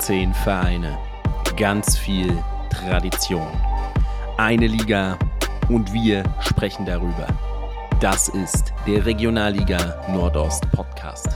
15 Vereine, ganz viel Tradition. Eine Liga und wir sprechen darüber. Das ist der Regionalliga Nordost Podcast.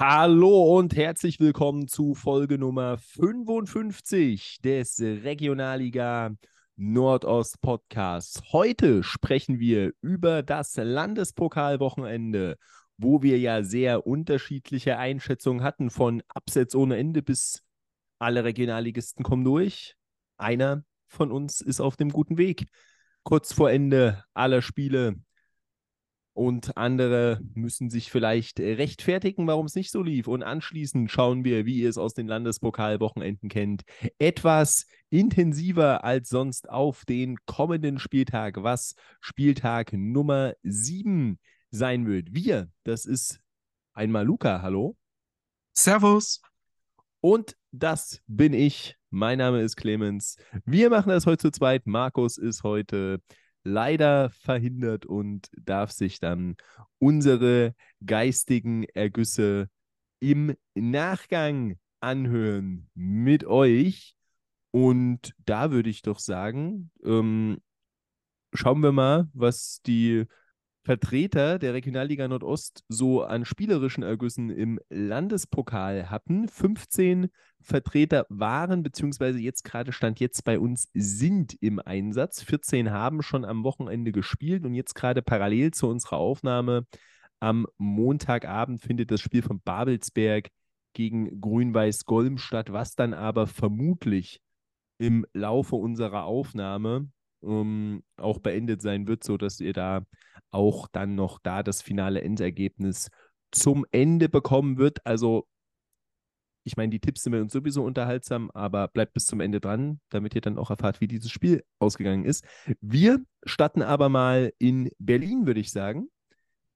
Hallo und herzlich willkommen zu Folge Nummer 55 des Regionalliga Nordost Podcasts. Heute sprechen wir über das Landespokalwochenende wo wir ja sehr unterschiedliche Einschätzungen hatten, von Absatz ohne Ende bis alle Regionalligisten kommen durch. Einer von uns ist auf dem guten Weg. Kurz vor Ende aller Spiele und andere müssen sich vielleicht rechtfertigen, warum es nicht so lief. Und anschließend schauen wir, wie ihr es aus den Landespokalwochenenden kennt, etwas intensiver als sonst auf den kommenden Spieltag, was Spieltag Nummer 7 sein wird. Wir, das ist einmal Luca, hallo. Servus. Und das bin ich. Mein Name ist Clemens. Wir machen das heute zu zweit. Markus ist heute leider verhindert und darf sich dann unsere geistigen Ergüsse im Nachgang anhören mit euch. Und da würde ich doch sagen, ähm, schauen wir mal, was die Vertreter der Regionalliga Nordost so an spielerischen Ergüssen im Landespokal hatten. 15 Vertreter waren, beziehungsweise jetzt gerade stand jetzt bei uns, sind im Einsatz. 14 haben schon am Wochenende gespielt und jetzt gerade parallel zu unserer Aufnahme am Montagabend findet das Spiel von Babelsberg gegen Grün-Weiß Golm statt, was dann aber vermutlich im Laufe unserer Aufnahme ähm, auch beendet sein wird, sodass ihr da auch dann noch da das finale Endergebnis zum Ende bekommen wird. Also ich meine, die Tipps sind uns sowieso unterhaltsam, aber bleibt bis zum Ende dran, damit ihr dann auch erfahrt, wie dieses Spiel ausgegangen ist. Wir starten aber mal in Berlin, würde ich sagen.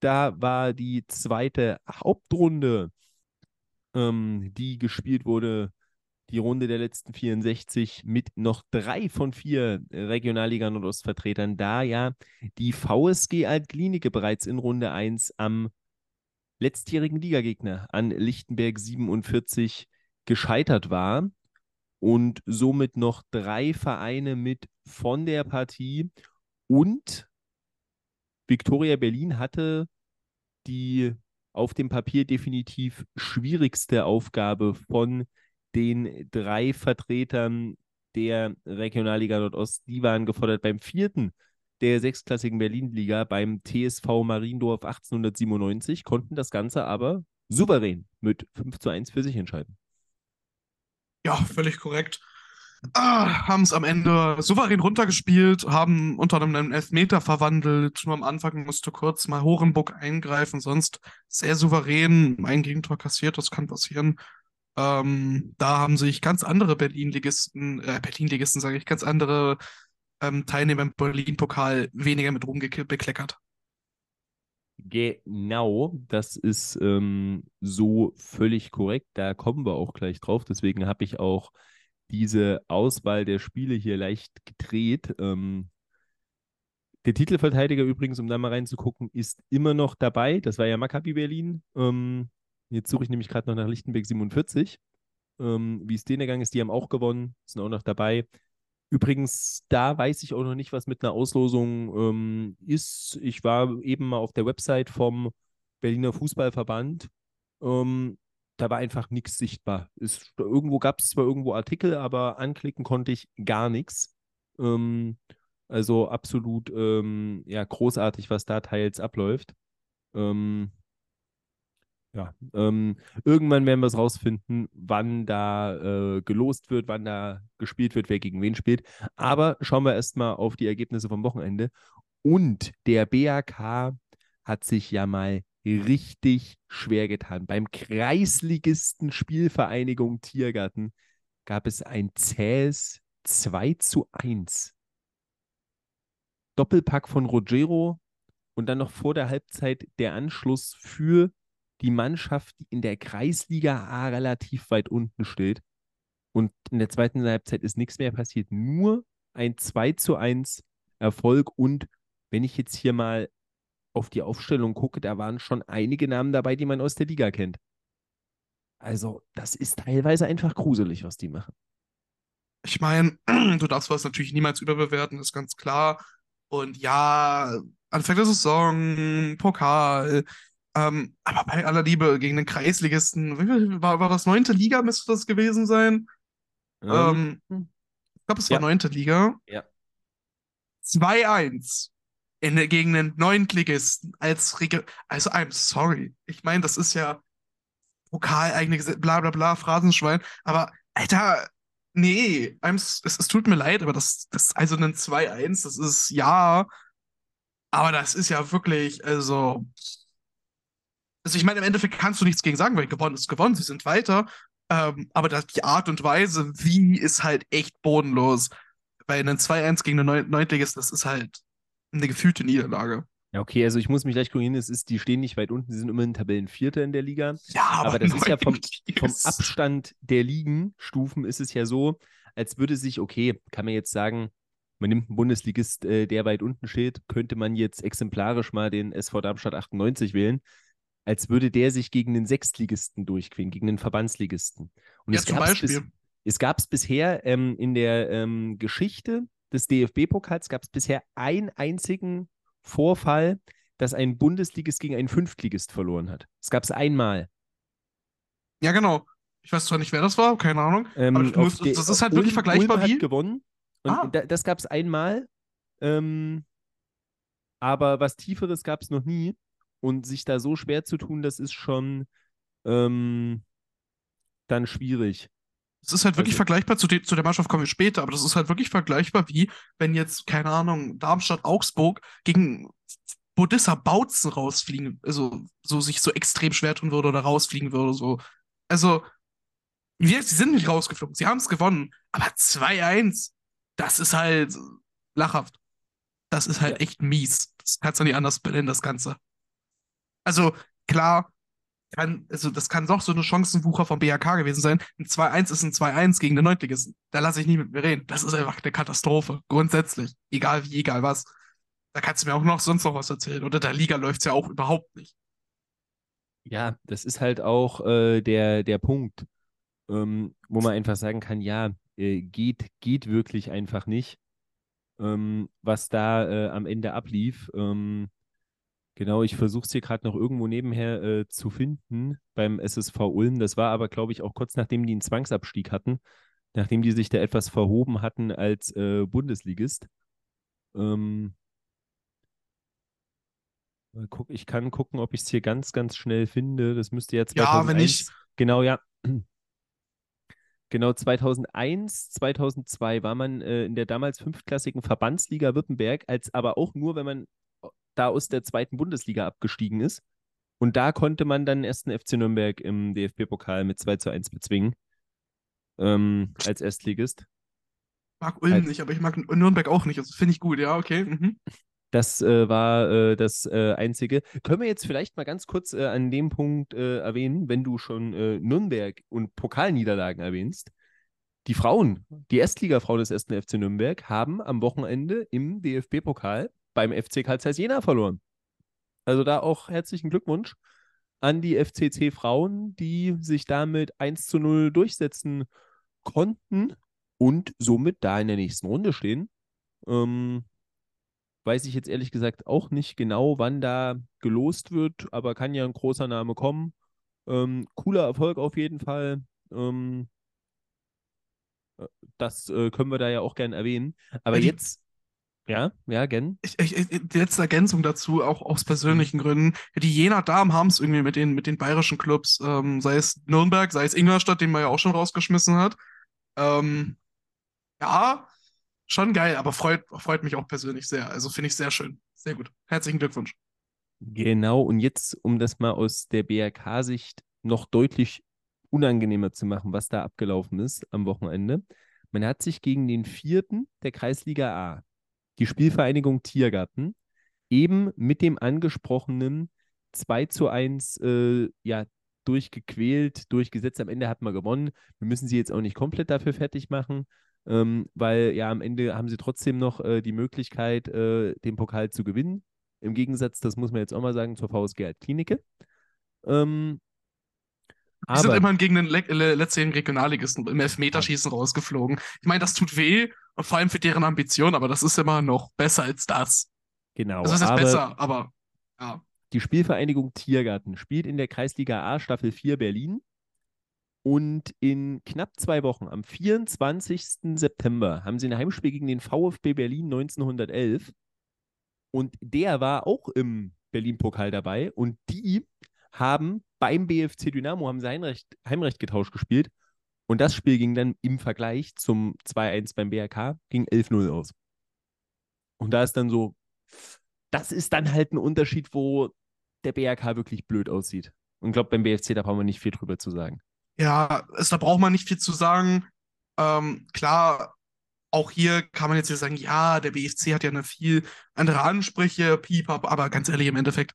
Da war die zweite Hauptrunde, ähm, die gespielt wurde die Runde der letzten 64 mit noch drei von vier Regionalliga Nordostvertretern, da ja die VSG Altklinike bereits in Runde 1 am letztjährigen Ligagegner an Lichtenberg 47 gescheitert war und somit noch drei Vereine mit von der Partie. Und Viktoria Berlin hatte die auf dem Papier definitiv schwierigste Aufgabe von den drei Vertretern der Regionalliga Nordost. Die waren gefordert beim vierten der sechsklassigen Berlin-Liga beim TSV Mariendorf 1897, konnten das Ganze aber souverän mit 5 zu 1 für sich entscheiden. Ja, völlig korrekt. Ah, haben es am Ende souverän runtergespielt, haben unter einem Elfmeter verwandelt. Nur am Anfang musste kurz mal Horenburg eingreifen, sonst sehr souverän ein Gegentor kassiert, das kann passieren. Ähm, da haben sich ganz andere Berlin-Ligisten, äh, Berlin-Ligisten sage ich, ganz andere ähm, Teilnehmer im Berlin-Pokal weniger mit Ruhm bekleckert. Genau, das ist ähm, so völlig korrekt. Da kommen wir auch gleich drauf. Deswegen habe ich auch diese Auswahl der Spiele hier leicht gedreht. Ähm, der Titelverteidiger übrigens, um da mal reinzugucken, ist immer noch dabei. Das war ja Maccabi Berlin. Ähm, Jetzt suche ich nämlich gerade noch nach Lichtenberg 47. Ähm, wie es denen ergangen ist, die haben auch gewonnen, sind auch noch dabei. Übrigens, da weiß ich auch noch nicht, was mit einer Auslosung ähm, ist. Ich war eben mal auf der Website vom Berliner Fußballverband. Ähm, da war einfach nichts sichtbar. Ist, irgendwo gab es zwar irgendwo Artikel, aber anklicken konnte ich gar nichts. Ähm, also absolut ähm, ja, großartig, was da teils abläuft. Ähm, ja, ähm, irgendwann werden wir es rausfinden, wann da äh, gelost wird, wann da gespielt wird, wer gegen wen spielt. Aber schauen wir erstmal auf die Ergebnisse vom Wochenende. Und der BAK hat sich ja mal richtig schwer getan. Beim Kreisligisten Spielvereinigung Tiergarten gab es ein zähes 2 zu 1. Doppelpack von Rogero und dann noch vor der Halbzeit der Anschluss für die Mannschaft, die in der Kreisliga A relativ weit unten steht. Und in der zweiten Halbzeit ist nichts mehr passiert. Nur ein 2 zu 1 Erfolg. Und wenn ich jetzt hier mal auf die Aufstellung gucke, da waren schon einige Namen dabei, die man aus der Liga kennt. Also, das ist teilweise einfach gruselig, was die machen. Ich meine, du darfst was natürlich niemals überbewerten, ist ganz klar. Und ja, Anfang der Saison, Pokal, ähm, aber bei aller Liebe gegen den Kreisligisten, war, war das neunte Liga, müsste das gewesen sein? Ähm, Ähm, ich glaube, es war ja. neunte Liga. Ja. 2-1 in der, gegen den Neuntligisten als Regel. Also, I'm sorry. Ich meine, das ist ja Pokal, eigene Gesetze, bla bla bla, Phrasenschwein. Aber, Alter, nee, es, es tut mir leid, aber das, das also ein 2-1, das ist ja, aber das ist ja wirklich, also. Also, ich meine, im Endeffekt kannst du nichts gegen sagen, weil gewonnen ist gewonnen, sie sind weiter. Ähm, aber das, die Art und Weise, wie, ist halt echt bodenlos. Weil ein 2-1 gegen einen Neun- Neuntligisten, das ist halt eine gefühlte Niederlage. Ja, okay, also ich muss mich gleich korrigieren, es ist, die stehen nicht weit unten, sie sind immerhin Tabellenvierter in der Liga. Ja, aber, Aber das ist ja vom, vom Abstand der Ligenstufen ist es ja so, als würde sich, okay, kann man jetzt sagen, man nimmt einen Bundesligist, äh, der weit unten steht, könnte man jetzt exemplarisch mal den SV Darmstadt 98 wählen, als würde der sich gegen den Sechstligisten durchqueren, gegen den Verbandsligisten. Und Ja, es zum gab's bis, Beispiel. es gab es bisher ähm, in der ähm, Geschichte des DFB-Pokals gab es bisher einen einzigen Vorfall, dass ein Bundesligist gegen einen Fünftligist verloren hat. Es gab es einmal. Ja, genau. Ich weiß zwar nicht, wer das war, keine Ahnung. Ähm, Aber musst, der- das ist halt wirklich Ulm, vergleichbar Ulm hat wie. gewonnen. Und Ah. da, das gab es einmal. Ähm, aber was Tieferes gab es noch nie. Und sich da so schwer zu tun, das ist schon ähm, dann schwierig. Es ist halt wirklich Also- vergleichbar, zu, de zu der Mannschaft kommen wir später, aber das ist halt wirklich vergleichbar wie, wenn jetzt, keine Ahnung, Darmstadt, Augsburg gegen Bodissa Bautzen rausfliegen, also so sich so extrem schwer tun würde oder rausfliegen würde, so. Also, gesagt, sie sind nicht rausgeflogen, sie haben es gewonnen, aber 2-1, das ist halt lachhaft. Das ist halt Ja. echt mies. Das kannst du nicht anders benennen, das Ganze. Also, klar, kann, also das kann doch so eine Chancenwucher vom BHK gewesen sein. Ein 2-1 ist ein 2-1 gegen den Neuntligisten. Da lasse ich nie mit mir reden. Das ist einfach eine Katastrophe. Grundsätzlich. Egal wie, egal was. Da kannst du mir auch noch sonst noch was erzählen. Oder der Liga läuft es ja auch überhaupt nicht. Ja, das ist halt auch äh, der, der Punkt, ähm, wo man einfach sagen kann, ja, äh, geht, geht wirklich einfach nicht, ähm, was da äh, am Ende ablief. Ähm, genau, ich versuche es hier gerade noch irgendwo nebenher äh, zu finden beim SSV Ulm. Das war aber, glaube ich, auch kurz nachdem die einen Zwangsabstieg hatten, nachdem die sich da etwas verhoben hatten als äh, Bundesligist. Ähm, guck, ich kann gucken, ob ich es hier ganz, ganz schnell finde. Das müsste ja Ja, wenn 2001 nicht- Genau, ja. Genau, 2001, 2002 war man äh, in der damals fünftklassigen Verbandsliga Württemberg, als aber auch nur, wenn man da aus der zweiten Bundesliga abgestiegen ist. Und da konnte man dann erst den FC Nürnberg im DFB-Pokal mit 2 zu 1 bezwingen. Ähm, als Erstligist. Mag Ulm Als- nicht, aber ich mag Nürnberg auch nicht. Also finde ich gut, ja, okay. Mhm. Das äh, war äh, das äh, Einzige. Können wir jetzt vielleicht mal ganz kurz äh, an dem Punkt äh, erwähnen, wenn du schon äh, Nürnberg und Pokalniederlagen erwähnst. Die Frauen, die Erstligafrauen des 1. FC Nürnberg, haben am Wochenende im DFB-Pokal beim FC Karl Zeiss Jena verloren. Also da auch herzlichen Glückwunsch an die FCC-Frauen, die sich damit 1 zu 0 durchsetzen konnten und somit da in der nächsten Runde stehen. Ähm, weiß ich jetzt ehrlich gesagt auch nicht genau, wann da gelost wird, aber kann ja ein großer Name kommen. Ähm, cooler Erfolg auf jeden Fall. Ähm, äh, das äh, können wir da ja auch gern erwähnen. Aber die- jetzt, ja, ja, gern. Ich, ich, die letzte Ergänzung dazu, auch aus persönlichen Gründen. Die Jena Damen haben es irgendwie mit den, mit den bayerischen Clubs, ähm, sei es Nürnberg, sei es Ingolstadt, den man ja auch schon rausgeschmissen hat. Ähm, ja, schon geil, aber freut, freut mich auch persönlich sehr. Also finde ich sehr schön. Sehr gut. Herzlichen Glückwunsch. Genau, und jetzt, um das mal aus der BRK-Sicht noch deutlich unangenehmer zu machen, was da abgelaufen ist am Wochenende. Man hat sich gegen den vierten der Kreisliga A, die Spielvereinigung Tiergarten, eben mit dem angesprochenen 2 zu 1 äh, ja, durchgequält, durchgesetzt. Am Ende hat man gewonnen. Wir müssen sie jetzt auch nicht komplett dafür fertig machen, ähm, weil ja am Ende haben sie trotzdem noch äh, die Möglichkeit, äh, den Pokal zu gewinnen. Im Gegensatz, das muss man jetzt auch mal sagen, zur VSG Altklinike. Ähm, Die sind immerhin gegen den le le letztjährigen Regionalligisten im Elfmeterschießen rausgeflogen. Ich meine, das tut weh, und vor allem für deren Ambition, aber das ist immer noch besser als das. genau, das ist aber besser, aber ja. die Spielvereinigung Tiergarten spielt in der Kreisliga A Staffel 4 Berlin. Und in knapp zwei Wochen, am 24. September, haben sie ein Heimspiel gegen den VfB Berlin 1911. Und der war auch im Berlin-Pokal dabei. Und die haben beim BFC Dynamo, haben sie Heimrecht, Heimrecht getauscht gespielt. Und das Spiel ging dann im Vergleich zum 2-1 beim BRK, ging 11-0 aus. Und da ist dann so, das ist dann halt ein Unterschied, wo der BRK wirklich blöd aussieht. Und ich glaube, beim BFC, da brauchen wir nicht viel drüber zu sagen. Ja, es, da braucht man nicht viel zu sagen. Ähm, klar, auch hier kann man jetzt sagen, ja, der BFC hat ja eine viel andere Ansprüche, piepap, aber ganz ehrlich, im Endeffekt,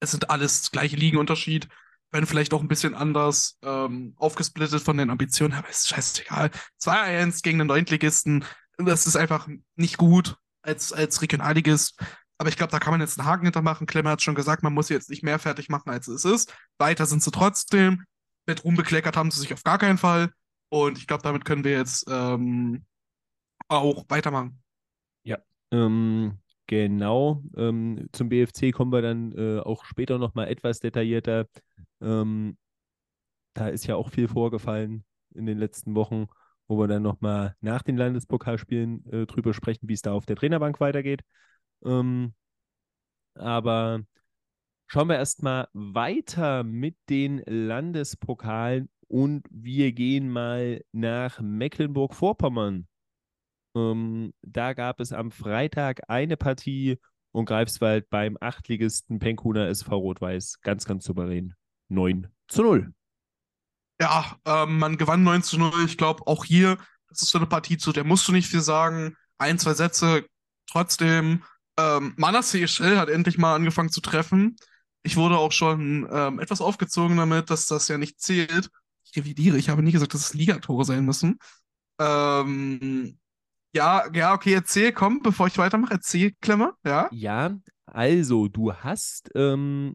es sind alles gleiche Ligenunterschied, wenn vielleicht auch ein bisschen anders ähm, aufgesplittet von den Ambitionen, aber ist scheißegal. 2-1 gegen den Neuntligisten, das ist einfach nicht gut als, als Regionalligist. Aber ich glaube, da kann man jetzt einen Haken hintermachen. Klemmer hat schon gesagt, man muss jetzt nicht mehr fertig machen, als es ist. Weiter sind sie trotzdem. Mit Ruhm bekleckert haben sie sich auf gar keinen Fall. Und ich glaube, damit können wir jetzt ähm, auch weitermachen. Ähm, genau. Ähm, zum BFC kommen wir dann äh, auch später nochmal etwas detaillierter. Ähm, da ist ja auch viel vorgefallen in den letzten Wochen, wo wir dann nochmal nach den Landespokalspielen äh, drüber sprechen, wie es da auf der Trainerbank weitergeht. Ähm, aber schauen wir erstmal weiter mit den Landespokalen und wir gehen mal nach Mecklenburg-Vorpommern. Ähm, da gab es am Freitag eine Partie und Greifswald beim Achtligisten Penkhuner SV Rot-Weiß ganz, ganz souverän. 9 zu 0. Ja, ähm, man gewann 9 zu 0. Ich glaube, auch hier, das ist so eine Partie, zu der musst du nicht viel sagen. Ein, zwei Sätze. Trotzdem, ähm, Manasseh Shell hat endlich mal angefangen zu treffen. Ich wurde auch schon ähm, etwas aufgezogen damit, dass das ja nicht zählt. Ich revidiere, ich habe nie gesagt, dass es Ligatore sein müssen. Ähm, ja, ja, okay, erzähl, komm, bevor ich weitermache, erzähl, Klemmer, ja. Ja, also du hast ähm,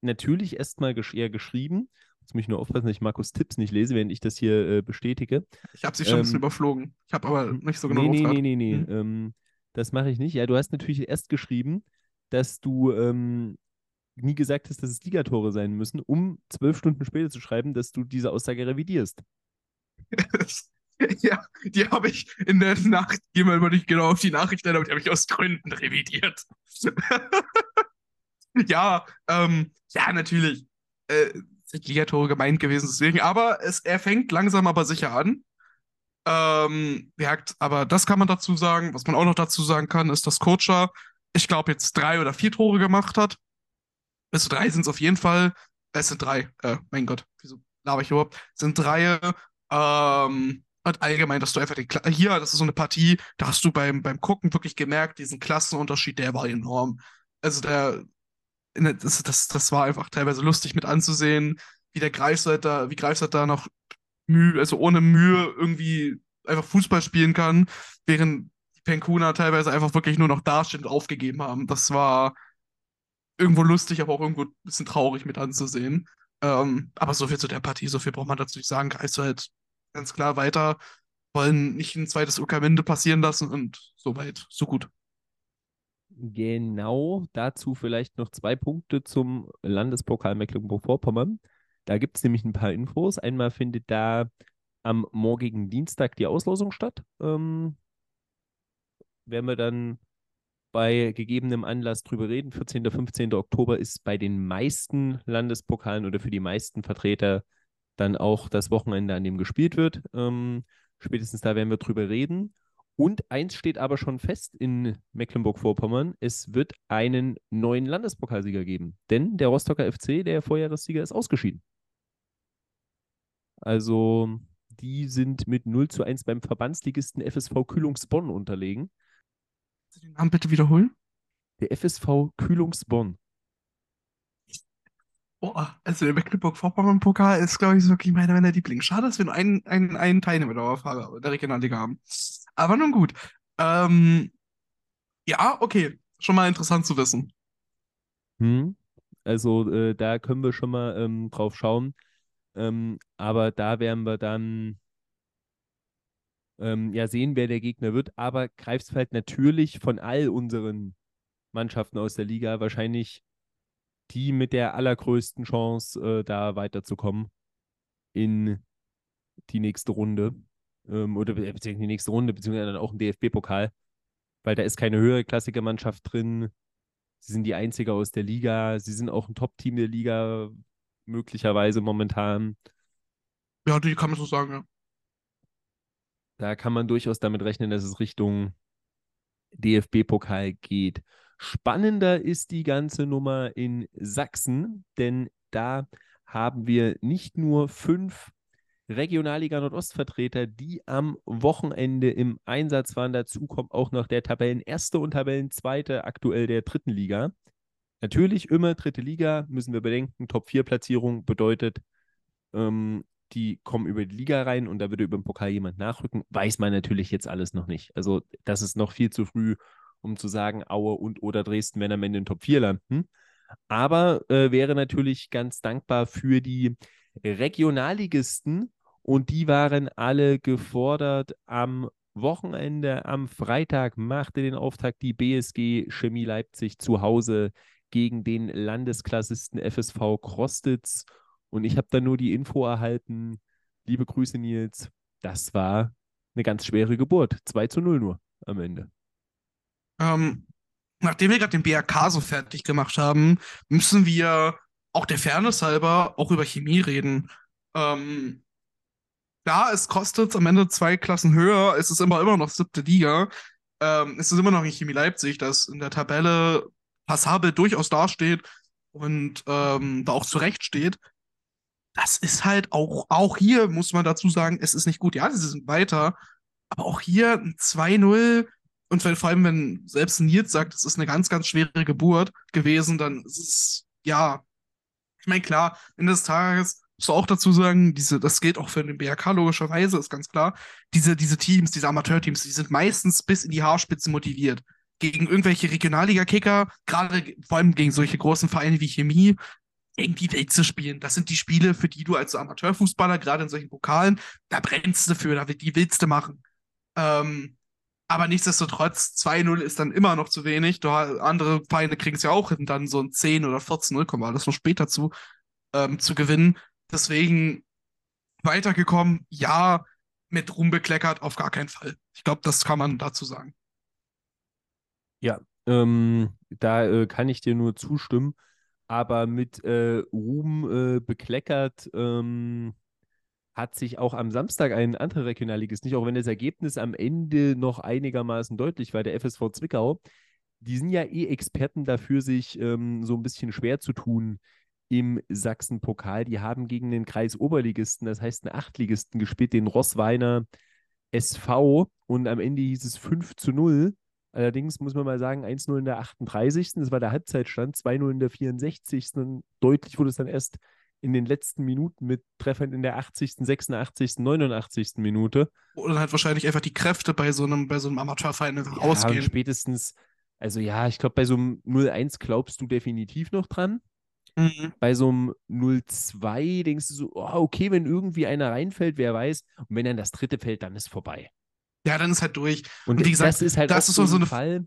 natürlich erstmal gesch eher geschrieben. Jetzt muss ich nur aufpassen, dass ich Markus Tipps nicht lese, während ich das hier äh, bestätige. Ich habe sie schon ein bisschen Ähm, überflogen. Ich habe aber nicht so genau nee, nee, nee, nee, nee. Hm. Ähm, das mache ich nicht. Ja, du hast natürlich erst geschrieben, dass du ähm, nie gesagt hast, dass es Ligatore sein müssen, um zwölf Stunden später zu schreiben, dass du diese Aussage revidierst. Ja, die habe ich in der Nacht, gehen wir mal nicht genau auf die Nachricht ein, aber die habe ich aus Gründen revidiert. ja, ähm, ja, natürlich. Äh, sind Ligatore gemeint gewesen, deswegen, aber es, er fängt langsam aber sicher an. Ähm, merkt, aber das kann man dazu sagen. Was man auch noch dazu sagen kann, ist, dass Kocha, ich glaube, jetzt drei oder vier Tore gemacht hat. Also drei sind es auf jeden Fall. Es sind drei. Äh, mein Gott, wieso laber ich überhaupt? Es sind drei. Ähm, und allgemein, dass du einfach den Kla hier, das ist so eine Partie, da hast du beim, beim Gucken wirklich gemerkt, diesen Klassenunterschied, der war enorm. Also der, ne, das, das, das war einfach teilweise lustig mit anzusehen, wie der Greifswald da, wie Greifswald da noch Mühe, also ohne Mühe irgendwie einfach Fußball spielen kann, während die Penkuna teilweise einfach wirklich nur noch dastehen und aufgegeben haben. Das war irgendwo lustig, aber auch irgendwo ein bisschen traurig mit anzusehen. Ähm, aber so viel zu der Partie, so viel braucht man dazu nicht sagen. Greifswald ganz klar weiter, wollen nicht ein zweites Uckerminde passieren lassen und so weit, so gut. Genau, dazu vielleicht noch zwei Punkte zum Landespokal Mecklenburg-Vorpommern. Da gibt es nämlich ein paar Infos. Einmal findet da am morgigen Dienstag die Auslosung statt. Ähm, werden wir dann bei gegebenem Anlass drüber reden. 14. und 15. Oktober ist bei den meisten Landespokalen oder für die meisten Vertreter dann auch das Wochenende, an dem gespielt wird. Ähm, spätestens da werden wir drüber reden. Und eins steht aber schon fest in Mecklenburg-Vorpommern: Es wird einen neuen Landespokalsieger geben. Denn der Rostocker FC, der Vorjahressieger, ist ausgeschieden. Also, die sind mit 0 zu 1 beim Verbandsligisten FSV Kühlungsbonn unterlegen. Kannst du den Namen bitte wiederholen? Der FSV Kühlungsbonn. Boah, also der Mecklenburg-Vorpommern-Pokal ist, glaube ich, wirklich einer meiner Lieblings. Schade, dass wir nur einen, einen, einen Teilnehmer der der Regionalliga haben. Aber nun gut. Ähm, ja, okay. Schon mal interessant zu wissen. Hm? Also, äh, da können wir schon mal ähm, drauf schauen. Ähm, aber da werden wir dann ähm, ja sehen, wer der Gegner wird. Aber Greifswald natürlich von all unseren Mannschaften aus der Liga wahrscheinlich die mit der allergrößten Chance, äh, da weiterzukommen in die nächste Runde. Ähm, oder beziehungsweise die nächste Runde, beziehungsweise dann auch im DFB-Pokal. Weil da ist keine höhere klassische Mannschaft drin. Sie sind die einzige aus der Liga. Sie sind auch ein Top-Team der Liga, möglicherweise momentan. Ja, die kann man so sagen, ja. Da kann man durchaus damit rechnen, dass es Richtung DFB-Pokal geht. Spannender ist die ganze Nummer in Sachsen, denn da haben wir nicht nur fünf Regionalliga Nordost-Vertreter, die am Wochenende im Einsatz waren. Dazu kommt auch noch der Tabellenerste und Tabellenzweite aktuell der dritten Liga. Natürlich immer dritte Liga, müssen wir bedenken. Top-4-Platzierung bedeutet, ähm, die kommen über die Liga rein und da würde über den Pokal jemand nachrücken. Weiß man natürlich jetzt alles noch nicht. Also, das ist noch viel zu früh, um zu sagen, Aue und oder Dresden werden am Ende in Top 4 landen. Aber äh, wäre natürlich ganz dankbar für die Regionalligisten, und die waren alle gefordert. Am Wochenende, am Freitag machte den Auftakt die BSG Chemie Leipzig zu Hause gegen den Landesklassisten FSV Krostitz. Und ich habe dann nur die Info erhalten, liebe Grüße Nils, das war eine ganz schwere Geburt. 2 zu 0 nur am Ende. Ähm, nachdem wir gerade den BRK so fertig gemacht haben, müssen wir auch der Fairness halber auch über Chemie reden. Ähm, ja, es kostet am Ende zwei Klassen höher. Es ist immer, immer noch siebte Liga. Ähm, es ist immer noch in Chemie Leipzig, das in der Tabelle passabel durchaus dasteht und ähm, da auch zurecht steht. Das ist halt auch, auch hier muss man dazu sagen, es ist nicht gut. Ja, sie sind weiter, aber auch hier ein 2-0 und wenn, vor allem, wenn selbst Nils sagt, es ist eine ganz, ganz schwere Geburt gewesen, dann ist es, ja, ich meine, klar, Ende des Tages musst du auch dazu sagen, diese, das gilt auch für den BRK logischerweise, ist ganz klar. Diese, diese Teams, diese Amateurteams, die sind meistens bis in die Haarspitze motiviert. Gegen irgendwelche Regionalliga-Kicker, gerade vor allem gegen solche großen Vereine wie Chemie, gegen die Welt zu spielen. Das sind die Spiele, für die du als Amateurfußballer, gerade in solchen Pokalen, da brennst du für, da die willst du machen. Ähm, aber nichtsdestotrotz, 2-0 ist dann immer noch zu wenig. Du, andere Vereine kriegen es ja auch hin, dann so ein 10 oder 14-0, kommen wir alles noch später zu, ähm, zu gewinnen. Deswegen weitergekommen, ja, mit Ruhm bekleckert, auf gar keinen Fall. Ich glaube, das kann man dazu sagen. Ja, ähm, da äh, kann ich dir nur zustimmen. Aber mit äh, Ruhm äh, bekleckert ähm, hat sich auch am Samstag ein anderer Regionalligist nicht, auch wenn das Ergebnis am Ende noch einigermaßen deutlich war, der FSV Zwickau. Die sind ja eh Experten dafür, sich ähm, so ein bisschen schwer zu tun im Sachsen-Pokal. Die haben gegen den Kreis Oberligisten, das heißt einen Achtligisten gespielt, den Rossweiner SV. Und am Ende hieß es 5 zu 0. Allerdings muss man mal sagen, 1-0 in der 38. Das war der Halbzeitstand, 2-0 in der 64. Und deutlich wurde es dann erst in den letzten Minuten mit Treffern in der 80., 86., 89. Minute. Oder halt wahrscheinlich einfach die Kräfte bei so einem, bei so einem Amateurverein ja, ausgehen. spätestens, also ja, ich glaube, bei so einem 0-1 glaubst du definitiv noch dran. Mhm. Bei so einem 0-2 denkst du so, oh, okay, wenn irgendwie einer reinfällt, wer weiß. Und wenn dann das dritte fällt, dann ist vorbei. Ja, dann ist halt durch. Und, Und wie gesagt, das ist halt das ist so, so ein Fall.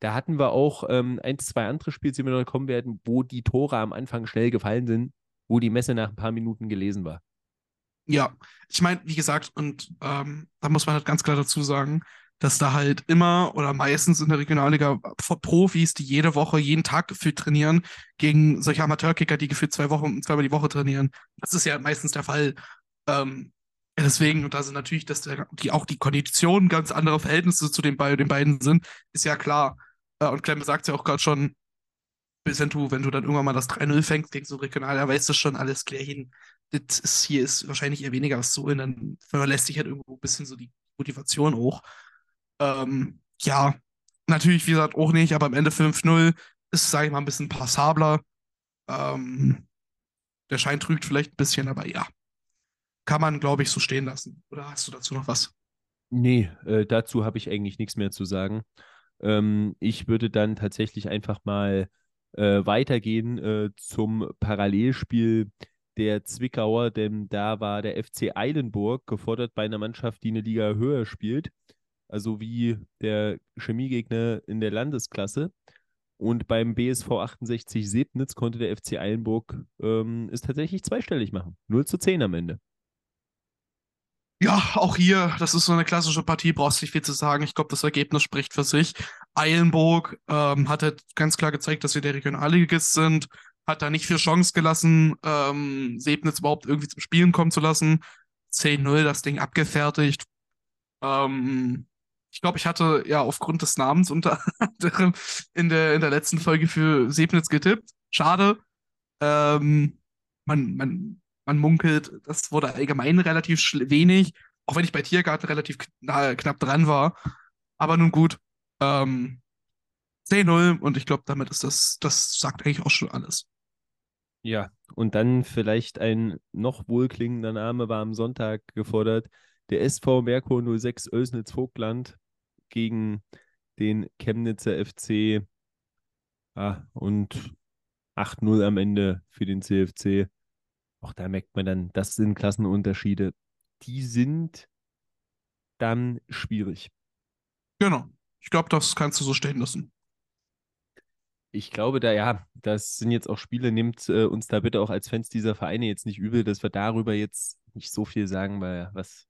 Da hatten wir auch ähm, ein, zwei andere Spiele, die wir noch kommen werden, wo die Tore am Anfang schnell gefallen sind, wo die Messe nach ein paar Minuten gelesen war. Ja, ich meine, wie gesagt, und ähm, da muss man halt ganz klar dazu sagen, dass da halt immer oder meistens in der Regionalliga Profis, die jede Woche, jeden Tag gefühlt trainieren, gegen solche Amateurkicker, die gefühlt zwei Wochen, zweimal die Woche trainieren. Das ist ja meistens der Fall. Ähm, deswegen, und da sind natürlich, dass der, die auch die Konditionen ganz andere Verhältnisse zu den, den beiden sind, ist ja klar. Äh, und Klemme sagt ja auch gerade schon, wenn du, wenn du dann irgendwann mal das 3-0 fängst gegen so regional, da weißt du schon alles klar hin. Das ist, hier ist wahrscheinlich eher weniger was zu holen, dann verlässt sich halt irgendwo ein bisschen so die Motivation hoch. Ähm, ja, natürlich, wie gesagt, auch nicht, aber am Ende 5-0 ist, sage ich mal, ein bisschen passabler. Ähm, der Schein trügt vielleicht ein bisschen, aber ja. Kann man, glaube ich, so stehen lassen. Oder hast du dazu noch was? Nee, äh, dazu habe ich eigentlich nichts mehr zu sagen. Ähm, ich würde dann tatsächlich einfach mal äh, weitergehen äh, zum Parallelspiel der Zwickauer, denn da war der FC Eilenburg gefordert bei einer Mannschaft, die eine Liga höher spielt, also wie der Chemiegegner in der Landesklasse. Und beim BSV 68 Sebnitz konnte der FC Eilenburg ähm, es tatsächlich zweistellig machen. 0 zu 10 am Ende. Ja, auch hier, das ist so eine klassische Partie, brauchst nicht viel zu sagen. Ich glaube, das Ergebnis spricht für sich. Eilenburg ähm, hat halt ganz klar gezeigt, dass wir der Regionalligist sind, hat da nicht viel Chance gelassen, ähm, Sebnitz überhaupt irgendwie zum Spielen kommen zu lassen. 10-0 das Ding abgefertigt. Ähm, ich glaube, ich hatte ja aufgrund des Namens unter anderem in der, in der letzten Folge für Sebnitz getippt. Schade. Ähm, man, man, man munkelt, das wurde allgemein relativ wenig, auch wenn ich bei Tiergarten relativ kn knapp dran war. Aber nun gut. Ähm, 10-0 und ich glaube, damit ist das, das sagt eigentlich auch schon alles. Ja, und dann vielleicht ein noch wohlklingender Name war am Sonntag gefordert. Der SV Merkur 06 Oelsnitz-Vogtland gegen den Chemnitzer FC. Ah, und 8-0 am Ende für den CFC. Auch da merkt man dann, das sind Klassenunterschiede. Die sind dann schwierig. Genau. Ich glaube, das kannst du so stehen lassen. Ich glaube, da ja, das sind jetzt auch Spiele, nehmt äh, uns da bitte auch als Fans dieser Vereine jetzt nicht übel, dass wir darüber jetzt nicht so viel sagen, weil was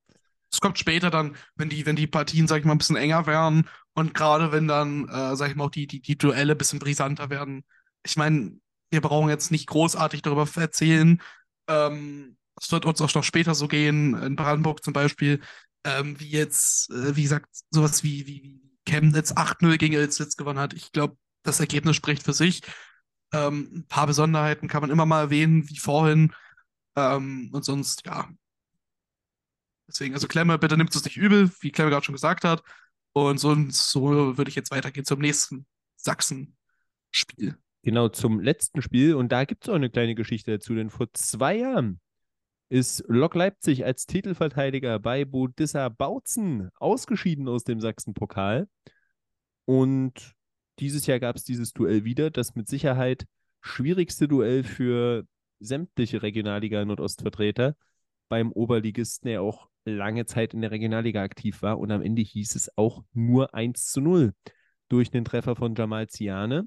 es kommt später dann, wenn die, wenn die Partien, sag ich mal, ein bisschen enger werden und gerade wenn dann, äh, sag ich mal, auch die, die, die Duelle ein bisschen brisanter werden. Ich meine, wir brauchen jetzt nicht großartig darüber erzählen. Ähm, es wird uns auch noch später so gehen, in Brandenburg zum Beispiel, ähm, wie jetzt, äh, wie gesagt, sowas wie, wie, Chemnitz 8-0 gegen Elstitz gewonnen hat. Ich glaube, das Ergebnis spricht für sich. Ähm, ein paar Besonderheiten kann man immer mal erwähnen, wie vorhin. Ähm, und sonst, ja, Deswegen, also Klemme, bitte nimmt es nicht übel, wie Klemme gerade schon gesagt hat. Und so, so würde ich jetzt weitergehen zum nächsten Sachsen-Spiel. Genau, zum letzten Spiel. Und da gibt es auch eine kleine Geschichte dazu, denn vor zwei Jahren ist Lok Leipzig als Titelverteidiger bei Bodissa Bautzen ausgeschieden aus dem Sachsen-Pokal. Und dieses Jahr gab es dieses Duell wieder, das mit Sicherheit schwierigste Duell für sämtliche Regionalliga-Nordostvertreter beim Oberligisten, der auch lange Zeit in der Regionalliga aktiv war. Und am Ende hieß es auch nur 1 zu 0 durch den Treffer von Jamal Ziane.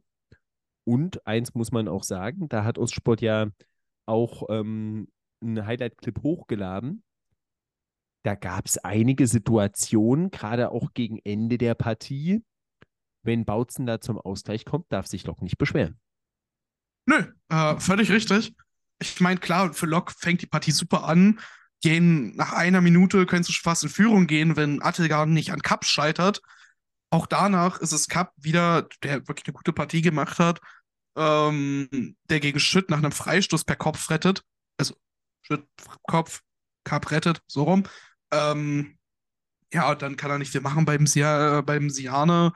Und eins muss man auch sagen, da hat Ostsport ja auch ähm, einen Highlight-Clip hochgeladen. Da gab es einige Situationen, gerade auch gegen Ende der Partie. Wenn Bautzen da zum Ausgleich kommt, darf sich Lok nicht beschweren. Nö, äh, völlig richtig. Ich meine, klar, für Lok fängt die Partie super an gehen nach einer Minute, du schon fast in Führung gehen, wenn Attilgarden nicht an Cup scheitert. Auch danach ist es Cup wieder, der wirklich eine gute Partie gemacht hat, ähm, der gegen Schütt nach einem Freistoß per Kopf rettet. Also Schütt, Kopf, Cup rettet, so rum. Ähm, ja, dann kann er nicht viel machen beim, Sia, beim Siane.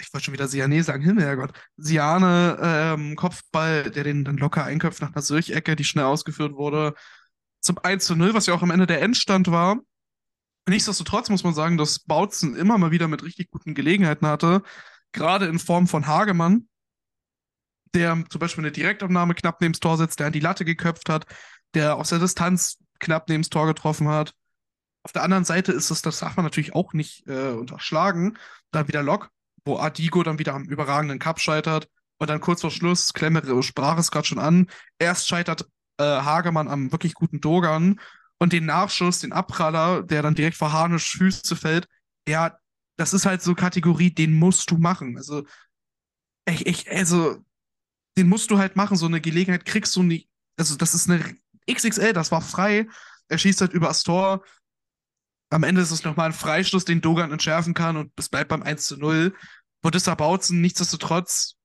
Ich wollte schon wieder Siane sagen, Himmel, Herrgott. Siane, ähm, Kopfball, der den dann locker einköpft nach einer Sirch-Ecke, die schnell ausgeführt wurde zum 1 zu 0, was ja auch am Ende der Endstand war. Nichtsdestotrotz muss man sagen, dass Bautzen immer mal wieder mit richtig guten Gelegenheiten hatte, gerade in Form von Hagemann, der zum Beispiel eine Direktabnahme knapp neben das Tor setzt, der an die Latte geköpft hat, der aus der Distanz knapp neben das Tor getroffen hat. Auf der anderen Seite ist es, das darf man natürlich auch nicht äh, unterschlagen, dann wieder Lok, wo Adigo dann wieder am überragenden Cup scheitert und dann kurz vor Schluss, Klemme sprach es gerade schon an, erst scheitert äh, Hagemann am wirklich guten Dogan und den Nachschuss, den Abpraller, der dann direkt vor Harnisch Füße fällt, ja, das ist halt so Kategorie, den musst du machen. Also, ich, ich, also, den musst du halt machen. So eine Gelegenheit kriegst du nicht. Also, das ist eine XXL, das war frei. Er schießt halt über das Tor. Am Ende ist es nochmal ein Freistoß, den Dogan entschärfen kann und es bleibt beim 1 zu 0. Bodissa Bautzen nichtsdestotrotz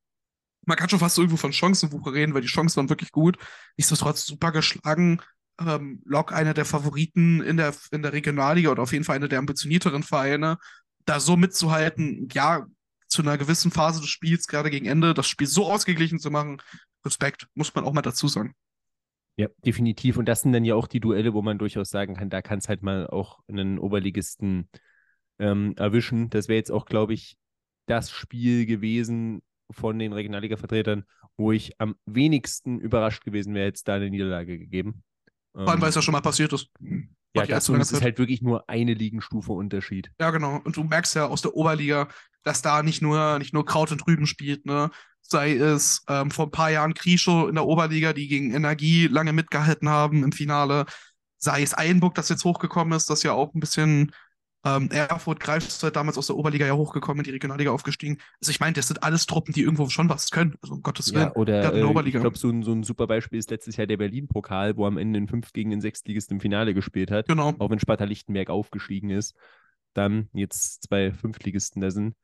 man kann schon fast irgendwo von Chancenwucher reden, weil die Chancen waren wirklich gut. Nichtsdestotrotz super geschlagen. Ähm, Lok einer der Favoriten in der, in der Regionalliga und auf jeden Fall einer der ambitionierteren Vereine. Da so mitzuhalten, ja, zu einer gewissen Phase des Spiels, gerade gegen Ende, das Spiel so ausgeglichen zu machen, Respekt, muss man auch mal dazu sagen. Ja, definitiv. Und das sind dann ja auch die Duelle, wo man durchaus sagen kann, da kann es halt mal auch einen Oberligisten ähm, erwischen. Das wäre jetzt auch, glaube ich, das Spiel gewesen, von den Regionalliga-Vertretern, wo ich am wenigsten überrascht gewesen wäre, hätte es da eine Niederlage gegeben. Vor allem, Ähm, weil es ja schon mal passiert ist. Ja, es ist Zeit. halt wirklich nur eine Ligenstufe Unterschied. Ja, genau. Und du merkst ja aus der Oberliga, dass da nicht nur, nicht nur Kraut und Rüben spielt, ne? Sei es ähm, vor ein paar Jahren Krischow in der Oberliga, die gegen Energie lange mitgehalten haben im Finale. Sei es Einburg, das jetzt hochgekommen ist, das ja auch ein bisschen ähm, Erfurt, Greifswald damals aus der Oberliga ja hochgekommen, in die Regionalliga aufgestiegen. Also ich meine, das sind alles Truppen, die irgendwo schon was können. Also um Gottes Willen. Ja, oder äh, ich glaube, so ein, so ein super Beispiel ist letztes Jahr der Berlin-Pokal, wo am Ende ein Fünft gegen den Sechstligisten im Finale gespielt hat. Genau. Auch wenn Sparta Lichtenberg aufgestiegen ist. Dann jetzt zwei Fünftligisten da sind.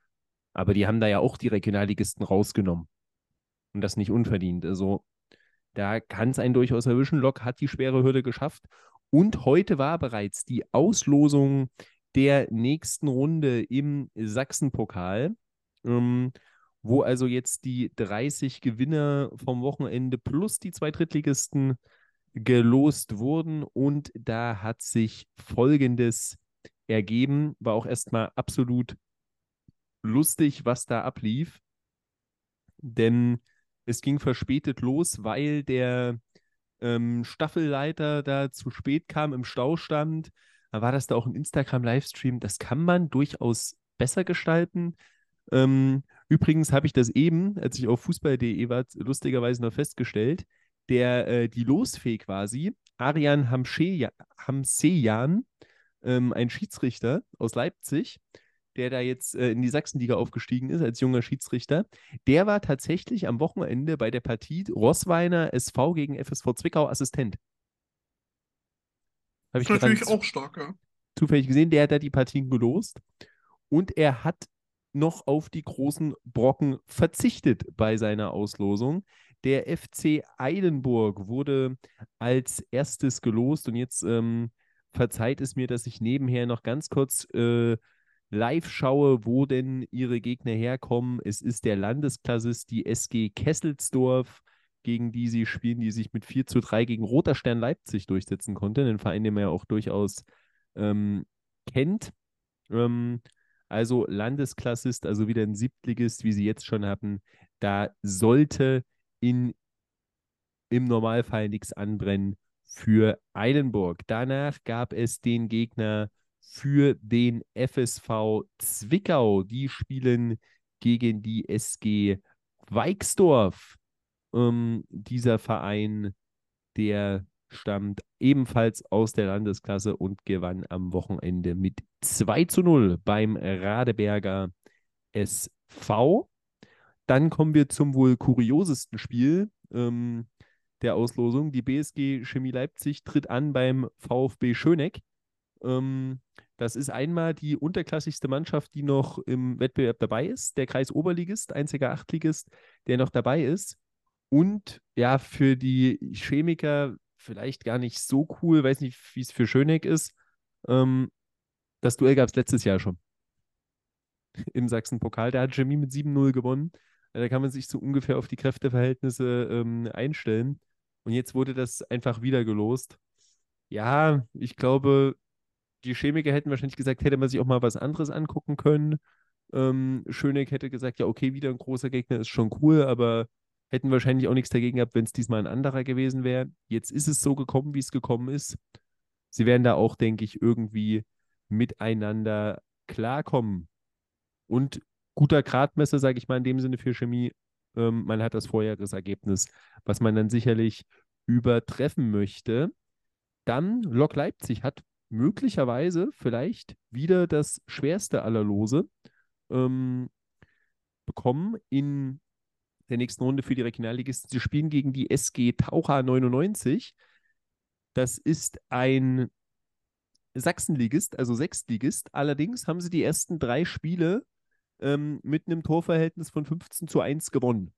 Aber die haben da ja auch die Regionalligisten rausgenommen. Und das nicht unverdient. Also da kann es einen durchaus erwischen. Lok hat die schwere Hürde geschafft. Und heute war bereits die Auslosung der nächsten Runde im Sachsenpokal, ähm, wo also jetzt die 30 Gewinner vom Wochenende plus die zwei Drittligisten gelost wurden. Und da hat sich Folgendes ergeben. War auch erstmal absolut lustig, was da ablief. Denn es ging verspätet los, weil der ähm, Staffelleiter da zu spät kam, im Stau stand. War das da auch ein Instagram-Livestream. Das kann man durchaus besser gestalten. Ähm, übrigens habe ich das eben, als ich auf fußball.de war, lustigerweise noch festgestellt. Der, äh, die Losfee quasi, Arian Hamsejan, ähm, ein Schiedsrichter aus Leipzig, der da jetzt äh, in die Sachsenliga aufgestiegen ist als junger Schiedsrichter, der war tatsächlich am Wochenende bei der Partie Rossweiner SV gegen FSV Zwickau Assistent. Habe ich natürlich auch stark, ja. zufällig gesehen, der hat da die Partien gelost und er hat noch auf die großen Brocken verzichtet bei seiner Auslosung. Der FC Eilenburg wurde als erstes gelost und jetzt ähm, verzeiht es mir, dass ich nebenher noch ganz kurz äh, live schaue, wo denn ihre Gegner herkommen. Es ist der Landesklassist, die SG Kesselsdorf, gegen die sie spielen, die sich mit 4 zu 3 gegen Roter Stern Leipzig durchsetzen konnte. Einen Verein, den man ja auch durchaus ähm, kennt. Ähm, also Landesklassist, also wieder ein Siebtligist, wie sie jetzt schon hatten. Da sollte in, im Normalfall nichts anbrennen für Eilenburg. Danach gab es den Gegner für den FSV Zwickau. Die spielen gegen die SG Weixdorf. Ähm, dieser Verein, der stammt ebenfalls aus der Landesklasse und gewann am Wochenende mit 2 zu 0 beim Radeberger SV. Dann kommen wir zum wohl kuriosesten Spiel ähm, der Auslosung. Die BSG Chemie Leipzig tritt an beim VfB Schöneck. Ähm, das ist einmal die unterklassigste Mannschaft, die noch im Wettbewerb dabei ist. Der Kreis Oberligist, einziger Achtligist, der noch dabei ist. Und ja, für die Chemiker vielleicht gar nicht so cool, weiß nicht, wie es für Schöneck ist. Ähm, das Duell gab es letztes Jahr schon im Sachsen-Pokal. Da hat Chemie mit 7-0 gewonnen. Da kann man sich so ungefähr auf die Kräfteverhältnisse ähm, einstellen. Und jetzt wurde das einfach wieder gelost. Ja, ich glaube, die Chemiker hätten wahrscheinlich gesagt, hätte man sich auch mal was anderes angucken können. Ähm, Schöneck hätte gesagt, ja, okay, wieder ein großer Gegner ist schon cool, aber hätten wahrscheinlich auch nichts dagegen gehabt, wenn es diesmal ein anderer gewesen wäre. Jetzt ist es so gekommen, wie es gekommen ist. Sie werden da auch, denke ich, irgendwie miteinander klarkommen. Und guter Gradmesser, sage ich mal in dem Sinne für Chemie. Ähm, man hat das Vorjahresergebnis, was man dann sicherlich übertreffen möchte. Dann Lok Leipzig hat möglicherweise vielleicht wieder das schwerste aller Lose ähm, bekommen in der nächsten Runde für die Regionalligisten. Sie spielen gegen die SG Taucher 99. Das ist ein Sachsenligist, also Sechstligist. Allerdings haben sie die ersten drei Spiele ähm, mit einem Torverhältnis von 15 zu 1 gewonnen.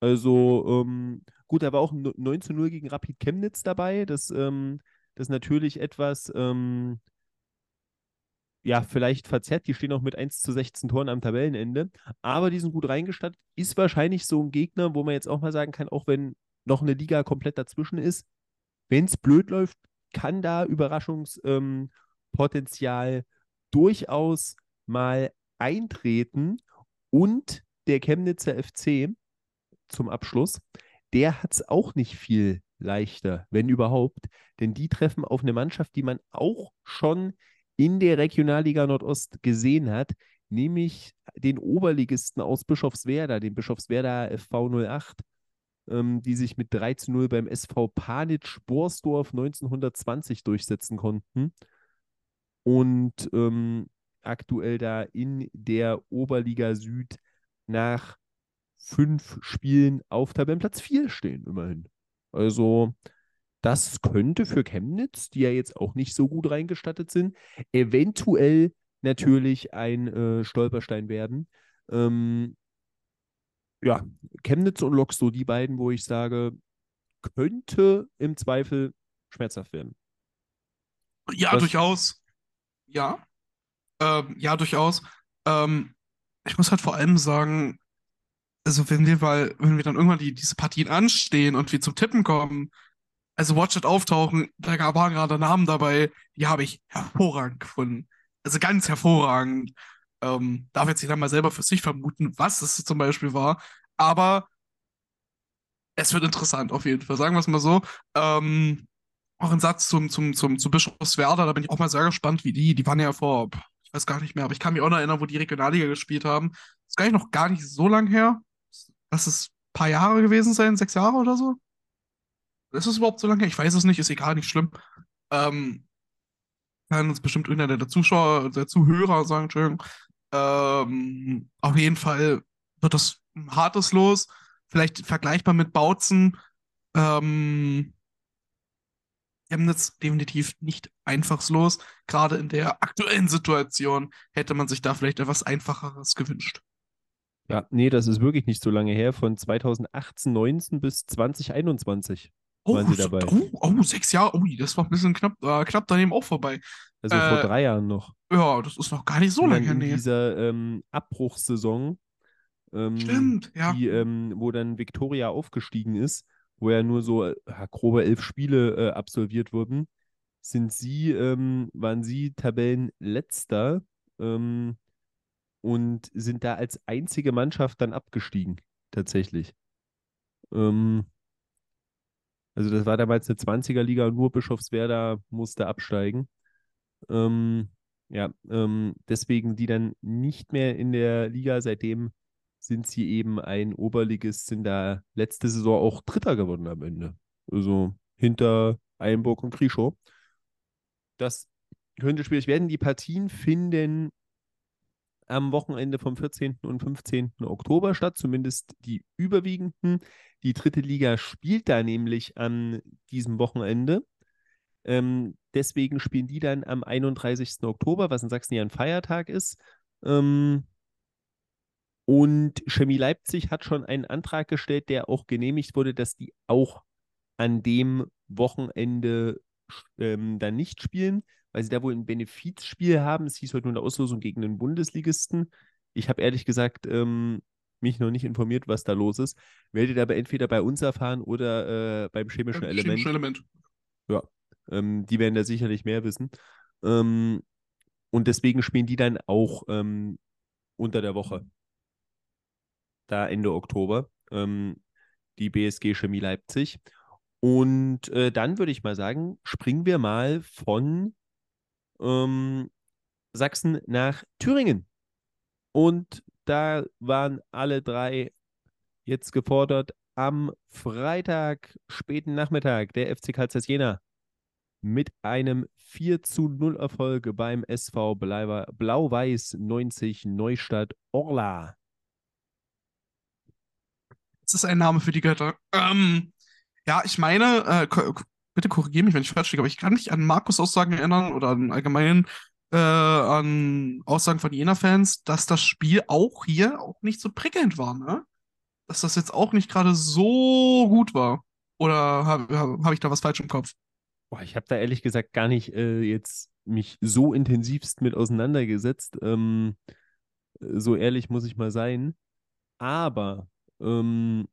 Also, ähm, gut, da war auch ein 9 zu 0 gegen Rapid Chemnitz dabei. Das, ähm, das natürlich etwas, ähm, ja, vielleicht verzerrt. Die stehen auch mit 1 zu 16 Toren am Tabellenende. Aber die sind gut reingestattet. Ist wahrscheinlich so ein Gegner, wo man jetzt auch mal sagen kann, auch wenn noch eine Liga komplett dazwischen ist, wenn es blöd läuft, kann da Überraschungspotenzial durchaus mal eintreten. Und der Chemnitzer FC, zum Abschluss. Der hat es auch nicht viel leichter, wenn überhaupt, denn die treffen auf eine Mannschaft, die man auch schon in der Regionalliga Nordost gesehen hat, nämlich den Oberligisten aus Bischofswerda, den Bischofswerda FV 08, ähm, die sich mit 3 zu 0 beim SV Panitsch Borsdorf 1920 durchsetzen konnten und ähm, aktuell da in der Oberliga Süd nach fünf Spielen auf Tabellenplatz 4 stehen, immerhin. Also, das könnte für Chemnitz, die ja jetzt auch nicht so gut reingestattet sind, eventuell natürlich ein äh, Stolperstein werden. Ähm, ja, Chemnitz und Lok, so die beiden, wo ich sage, könnte im Zweifel schmerzhaft werden. Ja, Was? durchaus. Ja. Ähm, ja, durchaus. Ähm, ich muss halt vor allem sagen, also wenn wir mal, wenn wir dann irgendwann die, diese Partien anstehen und wir zum Tippen kommen, also Watch It auftauchen, da waren gerade Namen dabei, die habe ich hervorragend gefunden. Also ganz hervorragend. Ähm, darf jetzt nicht mal selber für sich vermuten, was es zum Beispiel war, aber es wird interessant auf jeden Fall, sagen wir es mal so. Ähm, auch ein Satz zum, zum, zum, zu Bischofswerda, da bin ich auch mal sehr gespannt, wie die, die waren ja vor, ich weiß gar nicht mehr, aber ich kann mich auch noch erinnern, wo die Regionalliga gespielt haben. Das ist gar nicht noch gar nicht so lang her. Lass es ein paar Jahre gewesen sein, sechs Jahre oder so. Ist es überhaupt so lange? Ich weiß es nicht, ist egal, nicht schlimm. Ähm, kann uns bestimmt irgendeiner der Zuschauer, der Zuhörer sagen, Entschuldigung. Ähm, auf jeden Fall wird das ein hartes Los. Vielleicht vergleichbar mit Bautzen. Ähm, Chemnitz definitiv nicht einfaches Los. Gerade in der aktuellen Situation hätte man sich da vielleicht etwas Einfacheres gewünscht. Ja, nee, das ist wirklich nicht so lange her. Von 2018, 19 bis 2021 oh, waren sie dabei. Oh, oh, sechs Jahre. Ui, das war ein bisschen knapp, äh, knapp daneben auch vorbei. Also äh, vor drei Jahren noch. Ja, das ist noch gar nicht so lange her. In dieser ähm, Abbruchssaison, ähm, Stimmt, ja. Die, ähm, wo dann Victoria aufgestiegen ist, wo ja nur so äh, grobe elf Spiele äh, absolviert wurden, sind sie, ähm, waren sie Tabellenletzter. Ähm, und sind da als einzige Mannschaft dann abgestiegen, tatsächlich. Ähm, also das war damals eine 20er-Liga und nur Bischofswerda musste absteigen. Ähm, ja, ähm, deswegen die dann nicht mehr in der Liga. Seitdem sind sie eben ein Oberligist, sind da letzte Saison auch Dritter geworden am Ende. Also hinter Einburg und Krischow. Das könnte schwierig werden. Die Partien finden am Wochenende vom 14. und 15. Oktober statt, zumindest die überwiegenden. Die dritte Liga spielt da nämlich an diesem Wochenende. Ähm, deswegen spielen die dann am 31. Oktober, was in Sachsen ja ein Feiertag ist. Ähm, und Chemie Leipzig hat schon einen Antrag gestellt, der auch genehmigt wurde, dass die auch an dem Wochenende ähm, dann nicht spielen weil sie da wohl ein Benefizspiel haben. Es hieß heute nur eine Auslosung gegen den Bundesligisten. Ich habe ehrlich gesagt ähm, mich noch nicht informiert, was da los ist. Werdet aber entweder bei uns erfahren oder äh, beim chemischen beim Element. Chemischen Element. Ja, ähm, die werden da sicherlich mehr wissen. Ähm, und deswegen spielen die dann auch ähm, unter der Woche. Da Ende Oktober. Ähm, die BSG Chemie Leipzig. Und äh, dann würde ich mal sagen, springen wir mal von ähm, Sachsen nach Thüringen. Und da waren alle drei jetzt gefordert, am Freitag, späten Nachmittag, der FC Karl Jena mit einem 4 zu 0 Erfolg beim SV Blau-Weiß 90 Neustadt Orla. Das ist ein Name für die Götter. Ähm, ja, ich meine, äh, bitte korrigiere mich, wenn ich falsch liege, aber ich kann mich an Markus Aussagen erinnern oder an allgemein äh, an Aussagen von Jena-Fans, dass das Spiel auch hier auch nicht so prickelnd war, ne? Dass das jetzt auch nicht gerade so gut war. Oder habe hab ich da was falsch im Kopf? Boah, ich habe da ehrlich gesagt gar nicht äh, jetzt mich so intensivst mit auseinandergesetzt. Ähm, so ehrlich muss ich mal sein. Aber ähm,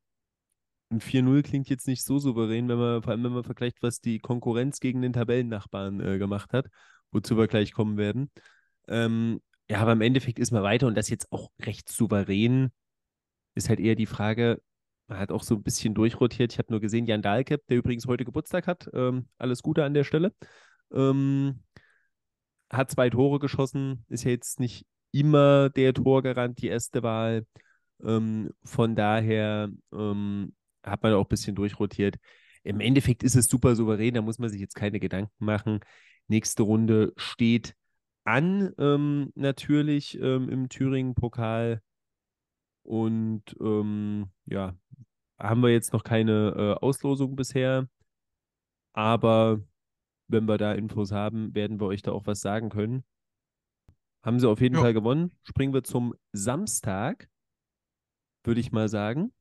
ein 4-0 klingt jetzt nicht so souverän, wenn man, vor allem wenn man vergleicht, was die Konkurrenz gegen den Tabellennachbarn äh, gemacht hat, wozu wir gleich kommen werden. Ähm, ja, aber im Endeffekt ist man weiter und das jetzt auch recht souverän. Ist halt eher die Frage, Man hat auch so ein bisschen durchrotiert. Ich habe nur gesehen, Jan Dahlkepp, der übrigens heute Geburtstag hat. Ähm, alles Gute an der Stelle. Ähm, hat zwei Tore geschossen, ist ja jetzt nicht immer der Torgarant, die erste Wahl. Ähm, von daher ähm, hat man auch ein bisschen durchrotiert. Im Endeffekt ist es super souverän, da muss man sich jetzt keine Gedanken machen. Nächste Runde steht an, ähm, natürlich ähm, im Thüringen-Pokal. Und ähm, ja, haben wir jetzt noch keine äh, Auslosung bisher. Aber wenn wir da Infos haben, werden wir euch da auch was sagen können. Haben sie auf jeden Ja. Fall gewonnen. Springen wir zum Samstag, würde ich mal sagen.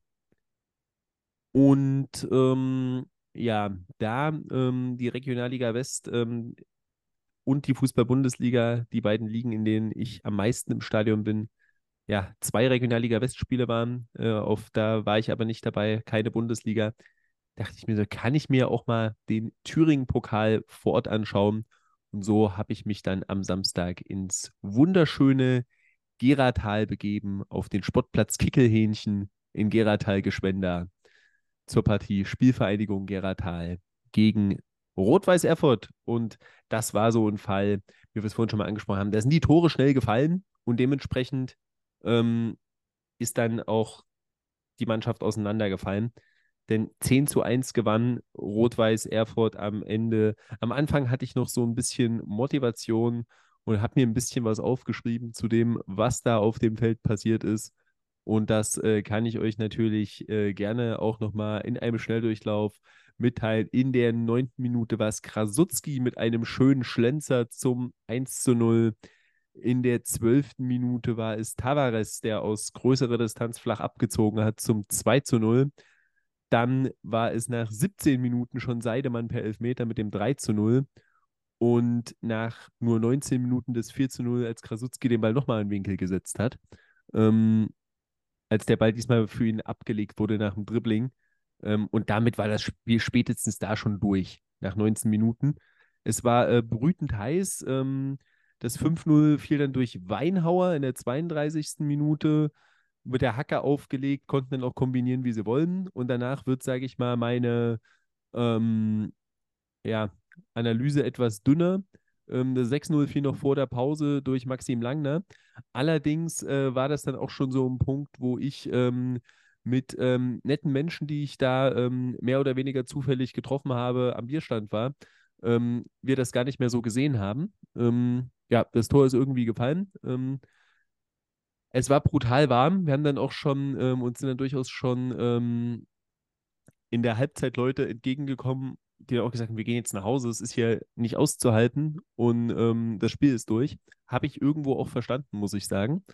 Und ähm, ja, da ähm, die Regionalliga West ähm, und die Fußball-Bundesliga, die beiden Ligen, in denen ich am meisten im Stadion bin, ja, zwei Regionalliga West-Spiele waren. Äh, auf, da war ich aber nicht dabei, keine Bundesliga. Dachte ich mir so, kann ich mir auch mal den Thüringen-Pokal vor Ort anschauen? Und so habe ich mich dann am Samstag ins wunderschöne Geratal begeben, auf den Sportplatz Kickelhähnchen in Geratal-Geschwender zur Partie Spielvereinigung Geratal gegen Rot-Weiß Erfurt. Und das war so ein Fall, wie wir es vorhin schon mal angesprochen haben. Da sind die Tore schnell gefallen und dementsprechend ähm, ist dann auch die Mannschaft auseinandergefallen. Denn 10 zu 1 gewann Rot-Weiß Erfurt am Ende. Am Anfang hatte ich noch so ein bisschen Motivation und habe mir ein bisschen was aufgeschrieben zu dem, was da auf dem Feld passiert ist. Und das äh, kann ich euch natürlich äh, gerne auch nochmal in einem Schnelldurchlauf mitteilen. In der neunten Minute war es Krasutski mit einem schönen Schlenzer zum 1 zu 0. In der zwölften Minute war es Tavares, der aus größerer Distanz flach abgezogen hat zum 2 zu 0. Dann war es nach 17 Minuten schon Seidemann per Elfmeter mit dem 3 zu 0. Und nach nur 19 Minuten des 4 zu 0, als Krasutski den Ball nochmal in den Winkel gesetzt hat, ähm, als der Ball diesmal für ihn abgelegt wurde nach dem Dribbling. Ähm, und damit war das Spiel spätestens da schon durch, nach 19 Minuten. Es war äh, brütend heiß. Ähm, das 5-0 fiel dann durch Weinhauer in der 32. Minute. Wird der Hacker aufgelegt, konnten dann auch kombinieren, wie sie wollen. Und danach wird, sage ich mal, meine ähm, ja, Analyse etwas dünner. Ähm, das 6-0 fiel noch vor der Pause durch Maxim Langner. Allerdings äh, war das dann auch schon so ein Punkt, wo ich ähm, mit ähm, netten Menschen, die ich da ähm, mehr oder weniger zufällig getroffen habe, am Bierstand war, ähm, wir das gar nicht mehr so gesehen haben. Ähm, ja, das Tor ist irgendwie gefallen. Ähm, es war brutal warm. Wir haben dann auch schon ähm, uns sind dann durchaus schon ähm, in der Halbzeit Leute entgegengekommen, die auch gesagt haben, wir gehen jetzt nach Hause, es ist hier nicht auszuhalten und ähm, das Spiel ist durch. Habe ich irgendwo auch verstanden, muss ich sagen.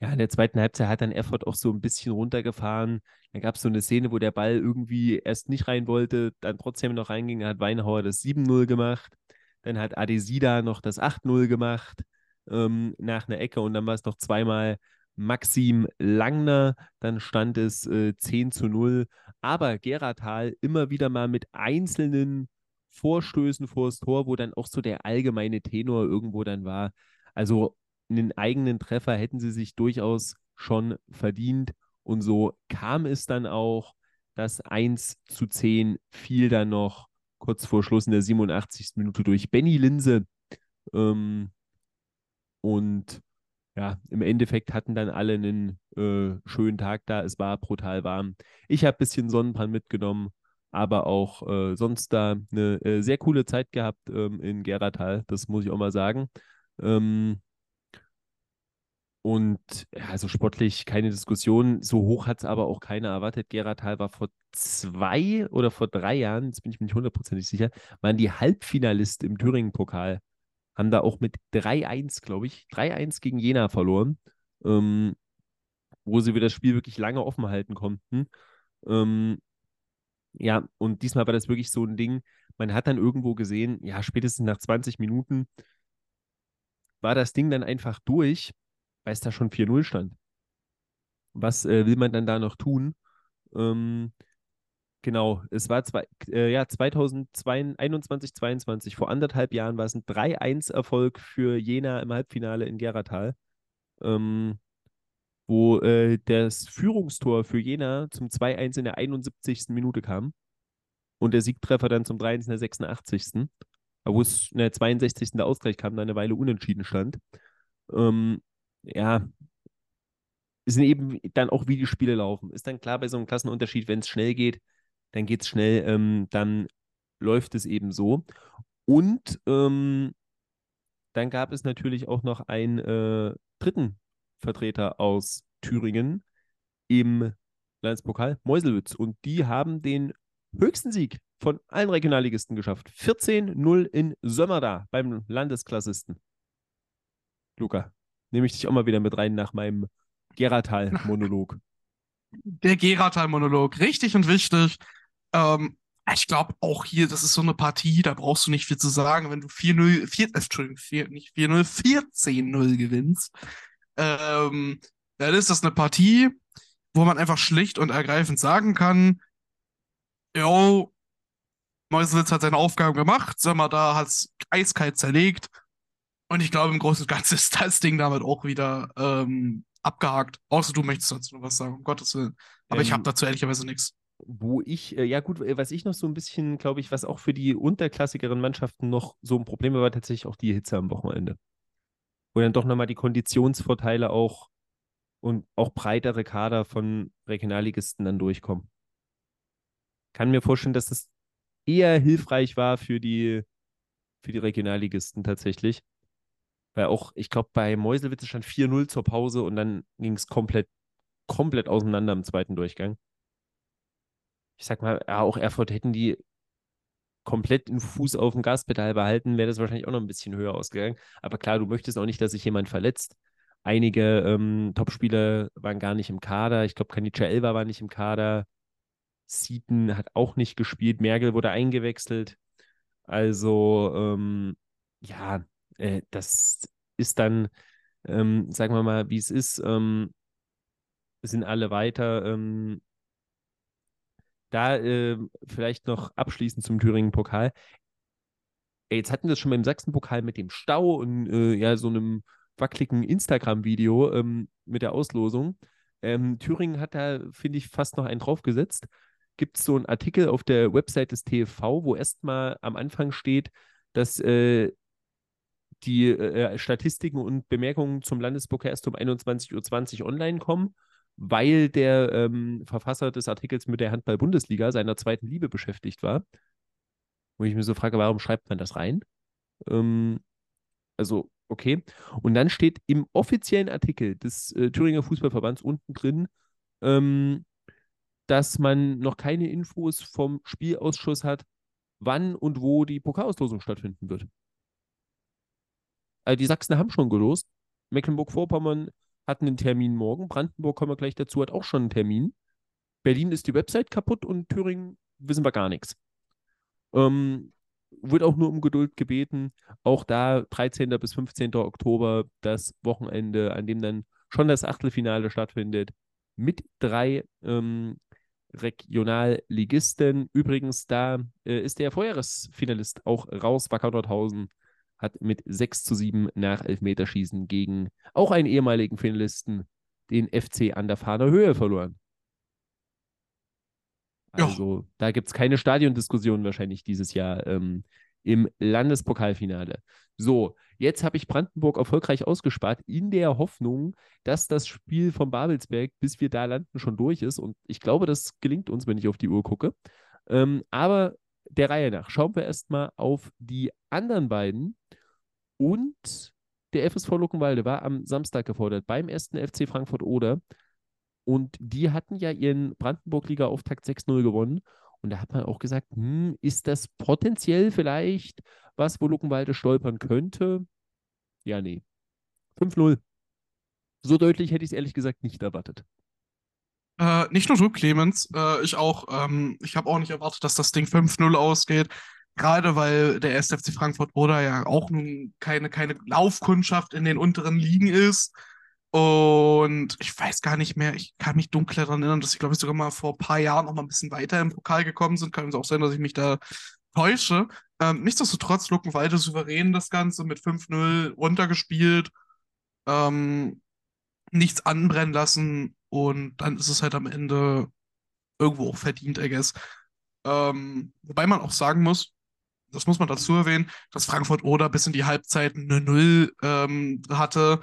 Ja, in der zweiten Halbzeit hat dann Erfurt auch so ein bisschen runtergefahren. Dann gab es so eine Szene, wo der Ball irgendwie erst nicht rein wollte, dann trotzdem noch reinging. Hat Weinhauer das 7-0 gemacht. Dann hat Adesida noch das 8-0 gemacht ähm, nach einer Ecke und dann war es noch zweimal Maxim Langner. Dann stand es äh, 10 zu 0. Aber Geratal immer wieder mal mit einzelnen Vorstößen vors Tor, wo dann auch so der allgemeine Tenor irgendwo dann war. Also einen eigenen Treffer hätten sie sich durchaus schon verdient. Und so kam es dann auch. Das 1 zu 10 fiel dann noch kurz vor Schluss in der 87. Minute durch Benny Linse. Ähm, und ja, im Endeffekt hatten dann alle einen äh, schönen Tag da. Es war brutal warm. Ich habe ein bisschen Sonnenbrand mitgenommen, aber auch äh, sonst da eine äh, sehr coole Zeit gehabt ähm, in Geratal. Das muss ich auch mal sagen. Ähm, und ja, also sportlich keine Diskussion. So hoch hat es aber auch keiner erwartet. Geratal war vor zwei oder vor drei Jahren, jetzt bin ich mir nicht hundertprozentig sicher, waren die Halbfinalisten im Thüringen-Pokal. Haben da auch mit 3-1, glaube ich, 3-1 gegen Jena verloren, ähm, wo sie wieder das Spiel wirklich lange offen halten konnten. Ähm, ja, und diesmal war das wirklich so ein Ding. Man hat dann irgendwo gesehen, ja, spätestens nach 20 Minuten war das Ding dann einfach durch weil es da schon 4-0 stand. Was äh, will man dann da noch tun? Ähm, genau, es war zwei, äh, ja, 2021, 22, vor anderthalb Jahren war es ein 3-1-Erfolg für Jena im Halbfinale in Geratal. Ähm, wo äh, das Führungstor für Jena zum 2-1 in der 71. Minute kam und der Siegtreffer dann zum 3-1 in der 86. Wo es in der 62. der Ausgleich kam, da eine Weile unentschieden stand. Ähm, ja, sind eben dann auch, wie die Spiele laufen. Ist dann klar bei so einem Klassenunterschied, wenn es schnell geht, dann geht es schnell, ähm, dann läuft es eben so. Und ähm, dann gab es natürlich auch noch einen äh, dritten Vertreter aus Thüringen im Landespokal, Meuselwitz. Und die haben den höchsten Sieg von allen Regionalligisten geschafft. 14-0 in Sömmerda beim Landesklassisten. Luca, nehme ich dich auch mal wieder mit rein nach meinem Geratal-Monolog. Der Geratal-Monolog, richtig und wichtig. Ähm, ich glaube auch hier, das ist so eine Partie, da brauchst du nicht viel zu sagen. Wenn du 4-0, 4, äh, Entschuldigung, 4, nicht 4-0, 14-0 gewinnst, ähm, dann ist das eine Partie, wo man einfach schlicht und ergreifend sagen kann, yo, Meuselwitz hat seine Aufgaben gemacht, Sommer da hat es eiskalt zerlegt. Und ich glaube, im Großen und Ganzen ist das Ding damit auch wieder ähm, abgehakt. Außer du möchtest dazu noch was sagen, um Gottes Willen. Aber ähm, ich habe dazu ehrlicherweise nichts. Wo ich, äh, ja gut, äh, was ich noch so ein bisschen, glaube ich, was auch für die unterklassigeren Mannschaften noch so ein Problem war, war tatsächlich auch die Hitze am Wochenende. Wo dann doch nochmal die Konditionsvorteile auch und auch breitere Kader von Regionalligisten dann durchkommen. Kann mir vorstellen, dass das eher hilfreich war für die, für die Regionalligisten tatsächlich. Weil auch, ich glaube, bei Meuselwitz stand 4-0 zur Pause und dann ging es komplett, komplett auseinander im zweiten Durchgang. Ich sag mal, ja, auch Erfurt hätten die komplett den Fuß auf dem Gaspedal behalten, wäre das wahrscheinlich auch noch ein bisschen höher ausgegangen. Aber klar, du möchtest auch nicht, dass sich jemand verletzt. Einige ähm, Topspieler waren gar nicht im Kader. Ich glaube, Kanica Elba war nicht im Kader. Seaton hat auch nicht gespielt. Merkel wurde eingewechselt. Also, ähm, ja, äh, das ist dann, ähm, sagen wir mal, wie es ist, ähm, sind alle weiter. Da äh, vielleicht noch abschließend zum Thüringen-Pokal. Jetzt hatten wir es schon beim Sachsen-Pokal mit dem Stau und äh, ja, so einem wackeligen Instagram-Video ähm, mit der Auslosung. Ähm, Thüringen hat da, finde ich, fast noch einen draufgesetzt gibt es so einen Artikel auf der Website des TFV, wo erstmal am Anfang steht, dass äh, die äh, Statistiken und Bemerkungen zum Landespokal erst um 21.20 Uhr online kommen, weil der ähm, Verfasser des Artikels mit der Handball-Bundesliga, seiner zweiten Liebe, beschäftigt war. Wo ich mir so frage, warum schreibt man das rein? Ähm, also, okay. Und dann steht im offiziellen Artikel des äh, Thüringer Fußballverbands unten drin, ähm, dass man noch keine Infos vom Spielausschuss hat, wann und wo die Pokalauslosung stattfinden wird. Also die Sachsen haben schon gelost. Mecklenburg-Vorpommern hat einen Termin morgen. Brandenburg, kommen wir gleich dazu, hat auch schon einen Termin. Berlin ist die Website kaputt und Thüringen wissen wir gar nichts. Ähm, wird auch nur um Geduld gebeten. Auch da 13. bis 15. Oktober das Wochenende, an dem dann schon das Achtelfinale stattfindet, mit drei ähm, Regionalligisten. Übrigens, da äh, ist der Vorjahresfinalist auch raus. Wacker Nordhausen hat mit 6 zu 7 nach Elfmeterschießen gegen auch einen ehemaligen Finalisten, den FC an der Fahner Höhe, verloren. Also, ja. da gibt es keine Stadiondiskussion wahrscheinlich dieses Jahr ähm, im Landespokalfinale. So, jetzt habe ich Brandenburg erfolgreich ausgespart, in der Hoffnung, dass das Spiel von Babelsberg, bis wir da landen, schon durch ist. Und ich glaube, das gelingt uns, wenn ich auf die Uhr gucke. Ähm, aber der Reihe nach schauen wir erstmal auf die anderen beiden. Und der FSV Luckenwalde war am Samstag gefordert beim ersten FC Frankfurt Oder. Und die hatten ja ihren Brandenburg-Liga-Auftakt 6-0 gewonnen. Und da hat man auch gesagt, hm, ist das potenziell vielleicht was, wo Luckenwalde stolpern könnte? Ja, nee. 5-0. So deutlich hätte ich es ehrlich gesagt nicht erwartet. Äh, nicht nur du, Clemens, äh, ich auch. Ähm, ich habe auch nicht erwartet, dass das Ding 5-0 ausgeht. Gerade weil der SFC Frankfurt oder ja auch nun keine, keine Laufkundschaft in den unteren Ligen ist. Und ich weiß gar nicht mehr, ich kann mich dunkel daran erinnern, dass sie, glaube ich, sogar mal vor ein paar Jahren noch mal ein bisschen weiter im Pokal gekommen sind. Kann es auch sein, dass ich mich da täusche. Ähm, nichtsdestotrotz, Luckenwalde souverän das Ganze mit 5-0 runtergespielt. Ähm, nichts anbrennen lassen und dann ist es halt am Ende irgendwo auch verdient, I guess. Ähm, wobei man auch sagen muss, das muss man dazu erwähnen, dass Frankfurt Oder bis in die Halbzeit eine Null ähm, hatte.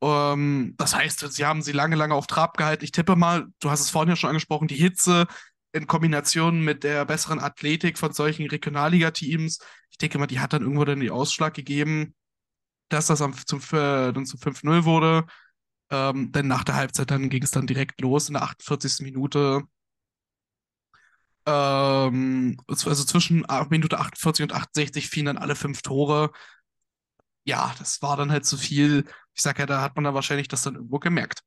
Ähm, das heißt, sie haben sie lange, lange auf Trab gehalten. Ich tippe mal, du hast es vorhin ja schon angesprochen, die Hitze in Kombination mit der besseren Athletik von solchen Regionalliga-Teams, ich denke mal, die hat dann irgendwo dann den Ausschlag gegeben, dass das am, zum, äh, dann zum 5-0 wurde. Ähm, denn nach der Halbzeit dann ging es dann direkt los in der 48. Minute. Ähm, also zwischen Minute 48 und 68 fielen dann alle fünf Tore. Ja, das war dann halt zu viel. Ich sag ja, da hat man dann wahrscheinlich das dann irgendwo gemerkt.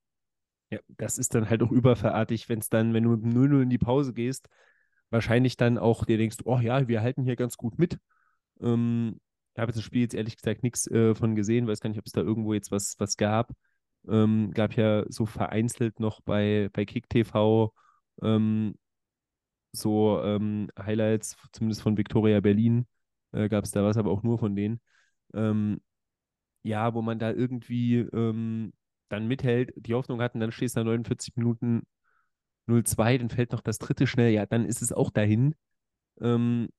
Ja, das ist dann halt auch überverartig, wenn es dann, wenn du mit 0-0 in die Pause gehst, wahrscheinlich dann auch dir denkst, oh ja, wir halten hier ganz gut mit. Ähm, ich habe jetzt das Spiel jetzt ehrlich gesagt nichts äh, von gesehen, weiß gar nicht, ob es da irgendwo jetzt was, was gab. Ähm, gab ja so vereinzelt noch bei, bei KickTV ähm, so ähm, Highlights, zumindest von Victoria Berlin, äh, gab es da was, aber auch nur von denen. Ähm, ja, wo man da irgendwie ähm, dann mithält, die Hoffnung hatten, dann stehst du nach 49 Minuten 0-2, dann fällt noch das dritte schnell, ja, dann ist es auch dahin. Ähm,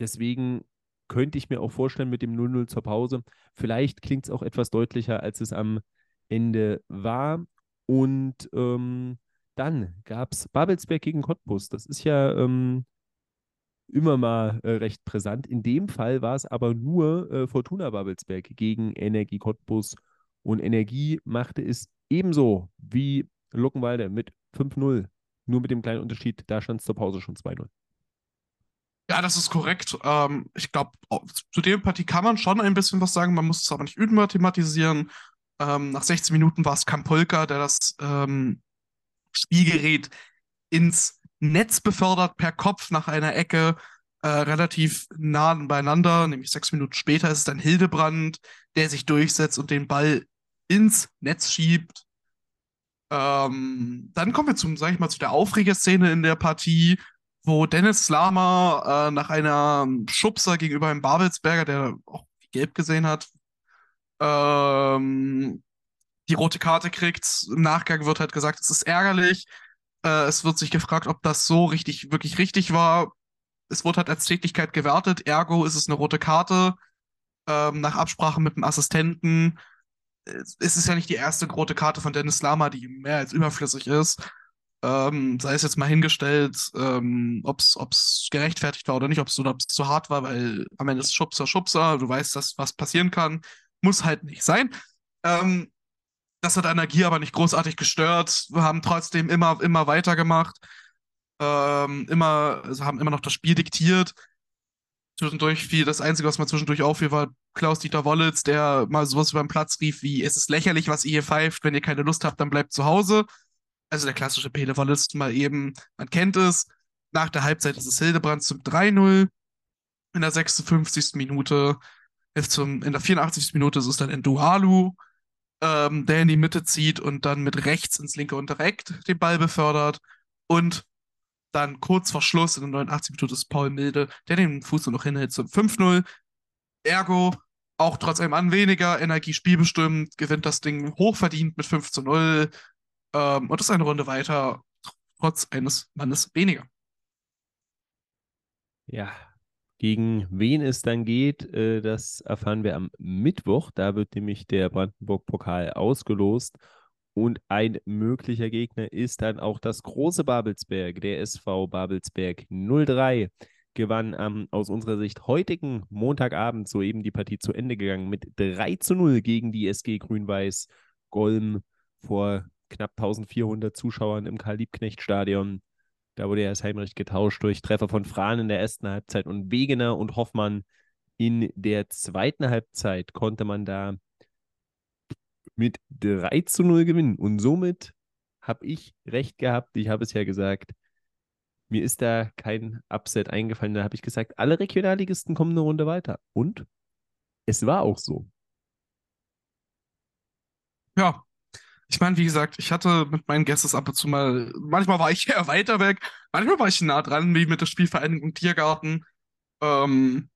deswegen könnte ich mir auch vorstellen mit dem 0-0 zur Pause. Vielleicht klingt es auch etwas deutlicher, als es am Ende war. Und ähm, dann gab es Babelsberg gegen Cottbus. Das ist ja ähm, immer mal äh, recht brisant. In dem Fall war es aber nur äh, Fortuna Babelsberg gegen Energie Cottbus. Und Energie machte es ebenso wie Luckenwalde mit 5-0. Nur mit dem kleinen Unterschied, da stand es zur Pause schon 2-0. Ja, das ist korrekt. Ähm, ich glaube, zu der Partie kann man schon ein bisschen was sagen. Man muss es aber nicht überthematisieren. Ähm, nach 16 Minuten war es Kampolka, der das ähm, Spielgerät ins Netz befördert per Kopf nach einer Ecke äh, relativ nah beieinander, nämlich sechs Minuten später ist es dann Hildebrand, der sich durchsetzt und den Ball ins Netz schiebt. Ähm, dann kommen wir zum, sag ich mal, zu der Aufregerszene in der Partie, wo Dennis Lama äh, nach einer Schubser gegenüber einem Babelsberger, der auch gelb gesehen hat, ähm, die rote Karte kriegt. Im Nachgang wird halt gesagt, es ist ärgerlich. Äh, es wird sich gefragt, ob das so richtig, wirklich richtig war es wurde halt als Tätigkeit gewertet, ergo ist es eine rote Karte. Ähm, nach Absprache mit dem Assistenten es ist ja nicht die erste rote Karte von Dennis Lama, die mehr als überflüssig ist. Ähm, sei es jetzt mal hingestellt, ähm, ob es gerechtfertigt war oder nicht, ob es zu hart war, weil am Ende ist Schubser, Schubser, du weißt, dass was passieren kann, muss halt nicht sein. Ähm, das hat Energie aber nicht großartig gestört. Wir haben trotzdem immer, immer weitergemacht ähm, immer, also haben immer noch das Spiel diktiert. Zwischendurch fiel das Einzige, was mir zwischendurch auffiel, war Klaus-Dieter Wollitz, der mal sowas über den Platz rief wie: Es ist lächerlich, was ihr hier pfeift. Wenn ihr keine Lust habt, dann bleibt zu Hause. Also der klassische Pele Wollitz mal eben, man kennt es. Nach der Halbzeit ist es Hildebrand zum 3-0. In der 56. Minute, ist zum, in der 84. Minute ist es dann Endualu, ähm, der in die Mitte zieht und dann mit rechts ins linke Unterreck den Ball befördert. Und dann kurz vor Schluss in der 89 Minute ist Paul Milde, der den Fuß noch hinhält zum 5-0. Ergo, auch trotz einem an weniger Energie spielbestimmt, gewinnt das Ding hochverdient mit 5 zu 0 ähm, und ist eine Runde weiter, trotz eines Mannes weniger. Ja, gegen wen es dann geht, äh, das erfahren wir am Mittwoch. Da wird nämlich der Brandenburg-Pokal ausgelost. Und ein möglicher Gegner ist dann auch das große Babelsberg. Der SV Babelsberg 03 gewann am aus unserer Sicht heutigen Montagabend soeben die Partie zu Ende gegangen mit 3 zu 0 gegen die SG Grün-Weiß Golm vor knapp 1400 Zuschauern im Karl-Liebknecht-Stadion. Da wurde erst heimrecht getauscht durch Treffer von Fran in der ersten Halbzeit und Wegener und Hoffmann in der zweiten Halbzeit konnte man da mit 3 zu 0 gewinnen. Und somit habe ich recht gehabt. Ich habe es ja gesagt. Mir ist da kein Upset eingefallen. Da habe ich gesagt, alle Regionalligisten kommen eine Runde weiter. Und es war auch so. Ja, ich meine, wie gesagt, ich hatte mit meinen Gästes ab und zu mal, manchmal war ich eher weiter weg, manchmal war ich nah dran, wie mit der Spielvereinigung Tiergarten. Ähm,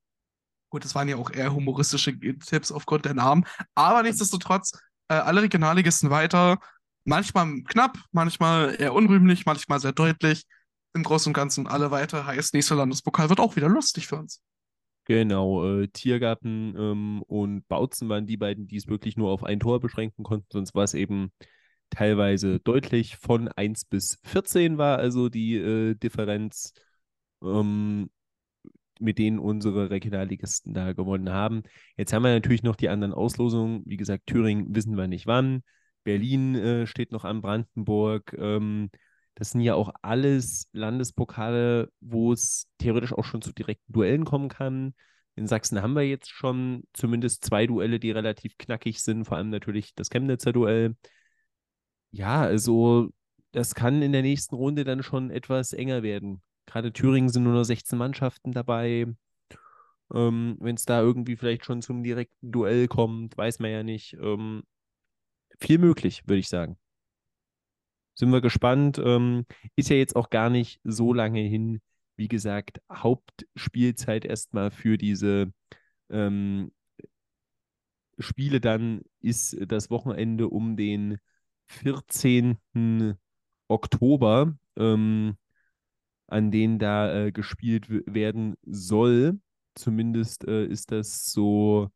gut, das waren ja auch eher humoristische Tipps aufgrund der Namen, aber nichtsdestotrotz, äh, alle Regionalligisten weiter. Manchmal knapp, manchmal eher unrühmlich, manchmal sehr deutlich. Im Großen und Ganzen alle weiter. Heißt, nächster Landespokal wird auch wieder lustig für uns. Genau, äh, Tiergarten ähm, und Bautzen waren die beiden, die es wirklich nur auf ein Tor beschränken konnten. Sonst war es eben teilweise deutlich von 1 bis 14 war also die äh, Differenz, ähm, mit denen unsere Regionalligisten da gewonnen haben. Jetzt haben wir natürlich noch die anderen Auslosungen. Wie gesagt, Thüringen wissen wir nicht wann. Berlin äh, steht noch an Brandenburg. Ähm, das sind ja auch alles Landespokale, wo es theoretisch auch schon zu direkten Duellen kommen kann. In Sachsen haben wir jetzt schon zumindest zwei Duelle, die relativ knackig sind, vor allem natürlich das Chemnitzer Duell. Ja, also das kann in der nächsten Runde dann schon etwas enger werden. Gerade Thüringen sind nur noch 16 Mannschaften dabei. Ähm, Wenn es da irgendwie vielleicht schon zum direkten Duell kommt, weiß man ja nicht. Ähm, viel möglich, würde ich sagen sind wir gespannt. Ähm, ist ja jetzt auch gar nicht so lange hin. Wie gesagt, Hauptspielzeit erstmal für diese ähm, Spiele dann ist das Wochenende um den 14. Oktober, ähm, an denen da äh, gespielt werden soll. Zumindest äh, ist das so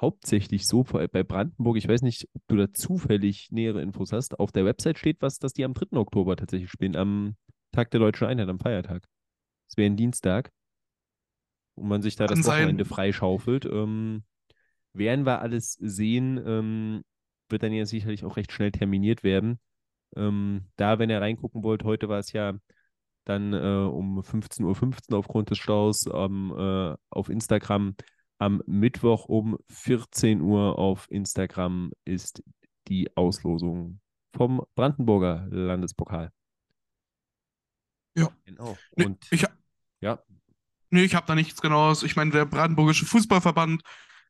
hauptsächlich so bei Brandenburg, ich weiß nicht, ob du da zufällig nähere Infos hast, auf der Website steht was, dass die am 3. Oktober tatsächlich spielen, am Tag der Deutschen Einheit, am Feiertag. Das wäre ein Dienstag. Und man sich da Kann das Wochenende sein. freischaufelt. Ähm, werden wir alles sehen, ähm, wird dann ja sicherlich auch recht schnell terminiert werden. Ähm, da, wenn ihr reingucken wollt, heute war es ja dann äh, um 15.15 Uhr .15 aufgrund des Staus ähm, äh, auf Instagram am Mittwoch um 14 Uhr auf Instagram ist die Auslosung vom Brandenburger Landespokal. Ja. Genau. Und nee, ich, ja. Nee, ich habe da nichts genaues. Ich meine, der Brandenburgische Fußballverband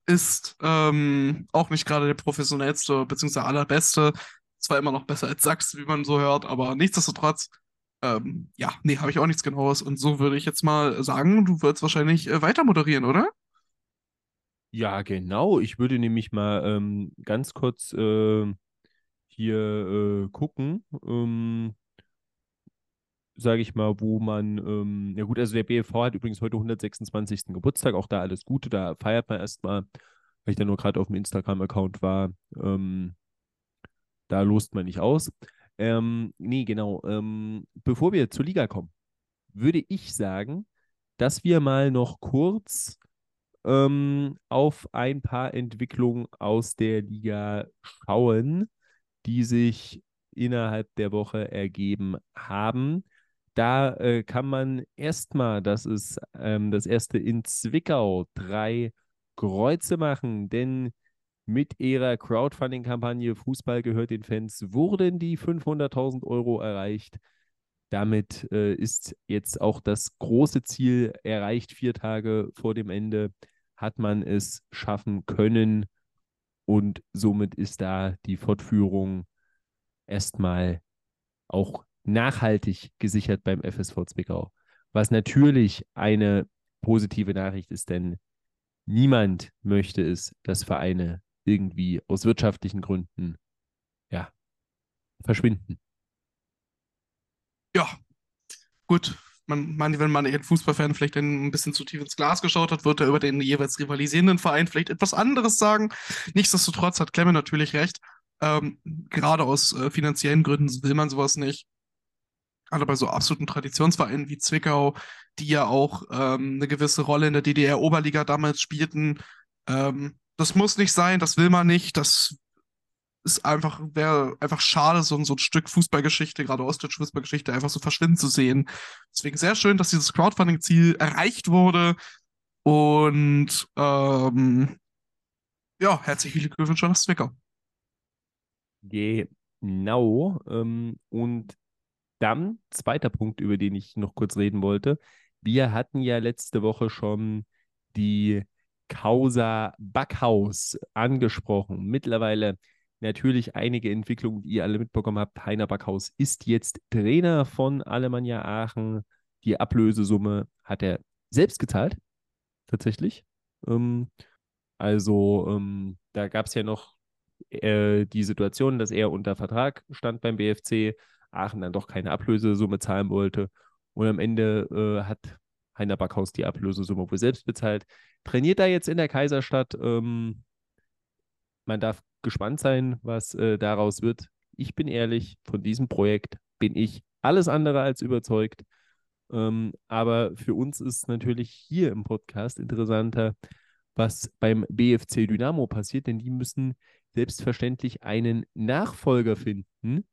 ist ähm, auch nicht gerade der professionellste bzw. allerbeste. Zwar immer noch besser als Sachs, wie man so hört, aber nichtsdestotrotz, ähm, ja, nee, habe ich auch nichts genaues. Und so würde ich jetzt mal sagen, du würdest wahrscheinlich äh, weiter moderieren, oder? Ja, genau. Ich würde nämlich mal ähm, ganz kurz äh, hier äh, gucken, ähm, sage ich mal, wo man, ähm, ja gut, also der BFV hat übrigens heute 126. Geburtstag, auch da alles Gute, da feiert man erstmal, weil ich da nur gerade auf dem Instagram-Account war, ähm, da lost man nicht aus. Ähm, nee, genau. Ähm, bevor wir zur Liga kommen, würde ich sagen, dass wir mal noch kurz ähm, auf ein paar Entwicklungen aus der Liga schauen, die sich innerhalb der Woche ergeben haben. Da äh, kann man erstmal, das ist ähm, das erste in Zwickau, drei Kreuze machen, denn mit ihrer Crowdfunding-Kampagne Fußball gehört den Fans wurden die 500.000 Euro erreicht. Damit äh, ist jetzt auch das große Ziel erreicht. Vier Tage vor dem Ende hat man es schaffen können und somit ist da die Fortführung erstmal auch nachhaltig gesichert beim FSV Zwickau. Was natürlich eine positive Nachricht ist, denn niemand möchte es, dass Vereine irgendwie aus wirtschaftlichen Gründen ja, verschwinden. Ja, gut. Man, man, wenn man einen Fußballfan vielleicht ein bisschen zu tief ins Glas geschaut hat, wird er über den jeweils rivalisierenden Verein vielleicht etwas anderes sagen. Nichtsdestotrotz hat Clemmen natürlich recht. Ähm, gerade aus äh, finanziellen Gründen will man sowas nicht. Gerade bei so absoluten Traditionsvereinen wie Zwickau, die ja auch ähm, eine gewisse Rolle in der DDR-Oberliga damals spielten. Ähm, das muss nicht sein, das will man nicht, das ist einfach, wäre einfach schade, so, so ein Stück Fußballgeschichte, gerade ostdeutsche Fußballgeschichte, einfach so verschwinden zu sehen. Deswegen sehr schön, dass dieses Crowdfunding-Ziel erreicht wurde. Und ähm, ja, herzliche Glückwünsche nach Zwickau. Genau. Ähm, und dann, zweiter Punkt, über den ich noch kurz reden wollte. Wir hatten ja letzte Woche schon die Causa Backhaus angesprochen. Mittlerweile natürlich einige Entwicklungen, die ihr alle mitbekommen habt. Heiner Backhaus ist jetzt Trainer von Alemannia Aachen. Die Ablösesumme hat er selbst gezahlt, tatsächlich. Ähm, also ähm, da gab es ja noch äh, die Situation, dass er unter Vertrag stand beim BFC, Aachen dann doch keine Ablösesumme zahlen wollte. Und am Ende äh, hat Heiner Backhaus die Ablösesumme wohl selbst bezahlt. Trainiert da jetzt in der Kaiserstadt. Ähm, man darf gespannt sein, was äh, daraus wird. Ich bin ehrlich, von diesem Projekt bin ich alles andere als überzeugt. Ähm, aber für uns ist natürlich hier im Podcast interessanter, was beim BFC Dynamo passiert, denn die müssen selbstverständlich einen Nachfolger finden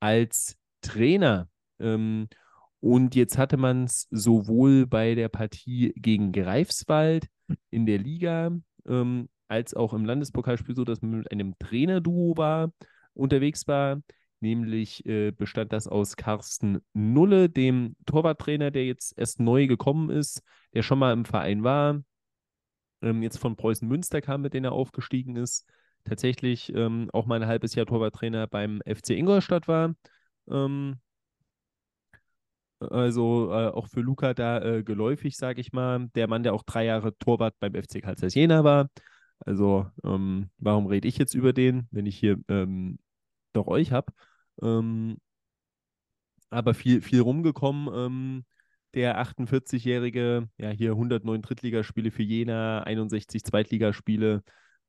als Trainer. Ähm, und jetzt hatte man es sowohl bei der Partie gegen Greifswald in der Liga ähm, als auch im Landespokalspiel so, dass man mit einem Trainerduo war, unterwegs war. Nämlich äh, bestand das aus Carsten Nulle, dem Torwarttrainer, der jetzt erst neu gekommen ist, der schon mal im Verein war, ähm, jetzt von Preußen Münster kam, mit denen er aufgestiegen ist. Tatsächlich ähm, auch mal ein halbes Jahr Torwarttrainer beim FC Ingolstadt war. Ähm, also äh, auch für Luca da äh, geläufig, sage ich mal. Der Mann, der auch drei Jahre Torwart beim FC Karl Jena war. Also ähm, warum rede ich jetzt über den, wenn ich hier ähm, noch euch habe? Ähm, aber viel, viel rumgekommen. Ähm, der 48-Jährige, ja, hier 109 Drittligaspiele für Jena, 61 Zweitligaspiele.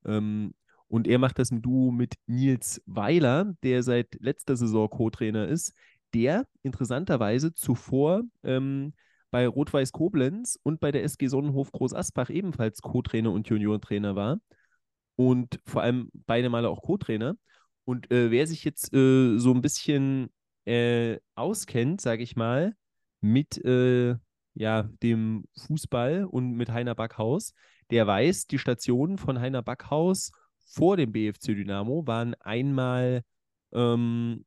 Ähm, und er macht das im Duo mit Nils Weiler, der seit letzter Saison Co-Trainer ist, der interessanterweise zuvor ähm, bei Rot-Weiß Koblenz und bei der SG Sonnenhof Groß Asbach ebenfalls Co-Trainer und Junior-Trainer war. Und vor allem beide Male auch Co-Trainer. Und äh, wer sich jetzt äh, so ein bisschen äh, auskennt, sage ich mal, mit äh, ja, dem Fußball und mit Heiner Backhaus, der weiß, die Stationen von Heiner Backhaus vor dem BFC Dynamo waren einmal ähm,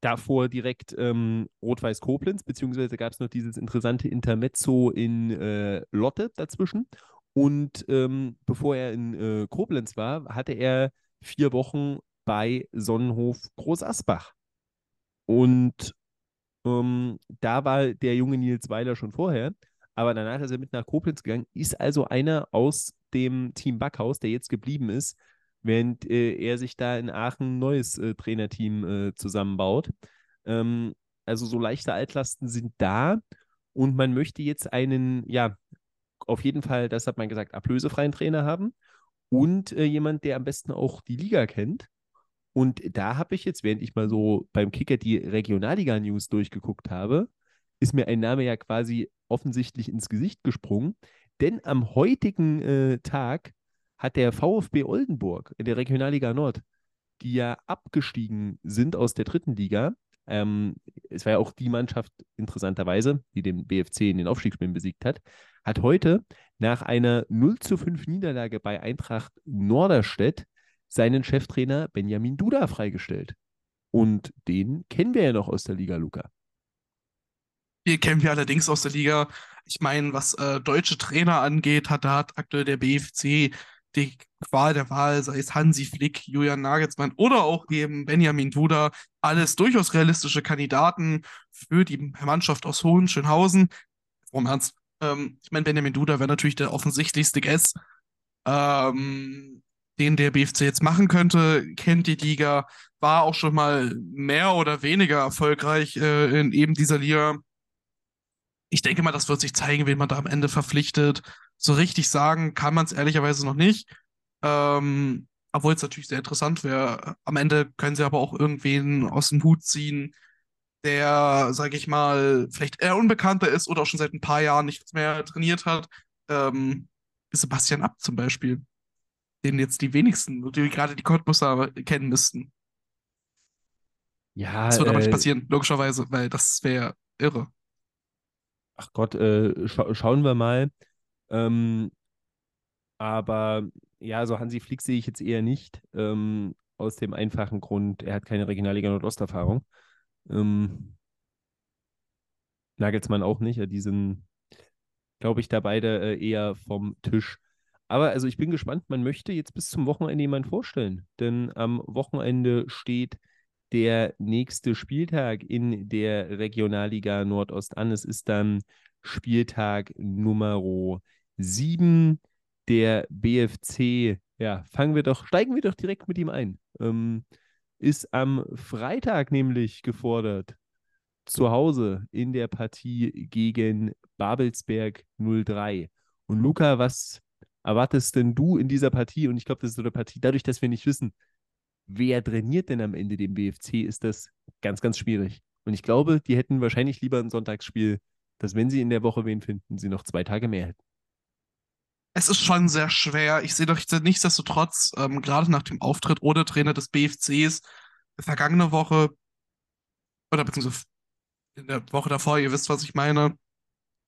davor direkt ähm, Rot-Weiß Koblenz, beziehungsweise gab es noch dieses interessante Intermezzo in äh, Lotte dazwischen. Und ähm, bevor er in äh, Koblenz war, hatte er vier Wochen bei Sonnenhof Groß Asbach. Und ähm, da war der junge Nils Weiler schon vorher, aber danach ist er mit nach Koblenz gegangen, ist also einer aus dem Team Backhaus, der jetzt geblieben ist, während äh, er sich da in Aachen ein neues äh, Trainerteam äh, zusammenbaut. Ähm, also so leichte Altlasten sind da und man möchte jetzt einen, ja, auf jeden Fall, das hat man gesagt, ablösefreien Trainer haben und äh, jemand, der am besten auch die Liga kennt. Und da habe ich jetzt, während ich mal so beim Kicker die Regionalliga-News durchgeguckt habe, ist mir ein Name ja quasi offensichtlich ins Gesicht gesprungen. Denn am heutigen äh, Tag hat der VfB Oldenburg in der Regionalliga Nord, die ja abgestiegen sind aus der dritten Liga, ähm, es war ja auch die Mannschaft, interessanterweise, die den BFC in den Aufstiegsspielen besiegt hat, hat heute nach einer 0 zu 5 Niederlage bei Eintracht Norderstedt seinen Cheftrainer Benjamin Duda freigestellt. Und den kennen wir ja noch aus der Liga, Luca. Den kennen wir allerdings aus der Liga. Ich meine, was äh, deutsche Trainer angeht, hat hat aktuell der BFC die Qual der Wahl, sei es Hansi Flick, Julian Nagelsmann oder auch eben Benjamin Duda, alles durchaus realistische Kandidaten für die Mannschaft aus Hohenschönhausen. Warum ernst? Ähm, ich meine, Benjamin Duda wäre natürlich der offensichtlichste Guess, ähm, den der BFC jetzt machen könnte, kennt die Liga, war auch schon mal mehr oder weniger erfolgreich äh, in eben dieser Liga. Ich denke mal, das wird sich zeigen, wen man da am Ende verpflichtet. So richtig sagen kann man es ehrlicherweise noch nicht. Ähm, obwohl es natürlich sehr interessant wäre. Am Ende können sie aber auch irgendwen aus dem Hut ziehen, der, sage ich mal, vielleicht eher unbekannter ist oder auch schon seit ein paar Jahren nichts mehr trainiert hat. Ähm, Sebastian Abt zum Beispiel, den jetzt die wenigsten, die gerade die Cottbusser kennen müssten. Ja, das wird äh, aber nicht passieren, logischerweise, weil das wäre irre. Ach Gott, äh, scha schauen wir mal. Ähm, aber ja, so Hansi Flick sehe ich jetzt eher nicht. Ähm, aus dem einfachen Grund, er hat keine Regionalliga Nordosterfahrung. Ähm, Nagelsmann auch nicht. Die sind, glaube ich, da beide äh, eher vom Tisch. Aber also ich bin gespannt, man möchte jetzt bis zum Wochenende jemanden vorstellen. Denn am Wochenende steht der nächste Spieltag in der Regionalliga Nordost an. Es ist dann Spieltag Nummer 7. Der BFC ja, fangen wir doch, steigen wir doch direkt mit ihm ein. Ähm, ist am Freitag nämlich gefordert. Zu Hause in der Partie gegen Babelsberg 03. Und Luca, was erwartest denn du in dieser Partie? Und ich glaube, das ist so eine Partie, dadurch, dass wir nicht wissen, wer trainiert denn am Ende den BFC, ist das ganz, ganz schwierig. Und ich glaube, die hätten wahrscheinlich lieber ein Sonntagsspiel, dass wenn sie in der Woche wen finden, sie noch zwei Tage mehr hätten. Es ist schon sehr schwer. Ich sehe doch nichtsdestotrotz, ähm, gerade nach dem Auftritt ohne Trainer des BFCs, vergangene Woche, oder beziehungsweise in der Woche davor, ihr wisst, was ich meine,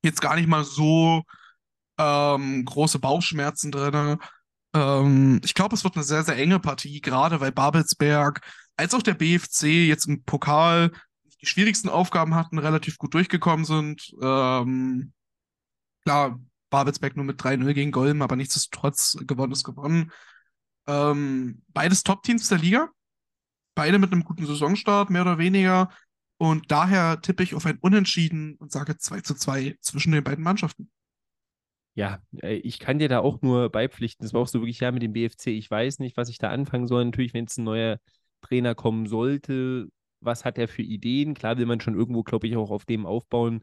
jetzt gar nicht mal so ähm, große Bauchschmerzen drin. Ähm, ich glaube, es wird eine sehr, sehr enge Partie, gerade weil Babelsberg als auch der BFC jetzt im Pokal die schwierigsten Aufgaben hatten, relativ gut durchgekommen sind. Ähm, klar, Babelsberg nur mit 3-0 gegen Golm, aber nichtsdestotrotz gewonnen ist gewonnen. Ähm, beides Top-Teams der Liga. Beide mit einem guten Saisonstart, mehr oder weniger. Und daher tippe ich auf ein Unentschieden und sage 2 zu 2 zwischen den beiden Mannschaften. Ja, äh, ich kann dir da auch nur beipflichten. Das war auch so wirklich, ja, mit dem BFC. Ich weiß nicht, was ich da anfangen soll. Natürlich, wenn es ein neuer Trainer kommen sollte, was hat er für Ideen? Klar will man schon irgendwo, glaube ich, auch auf dem aufbauen,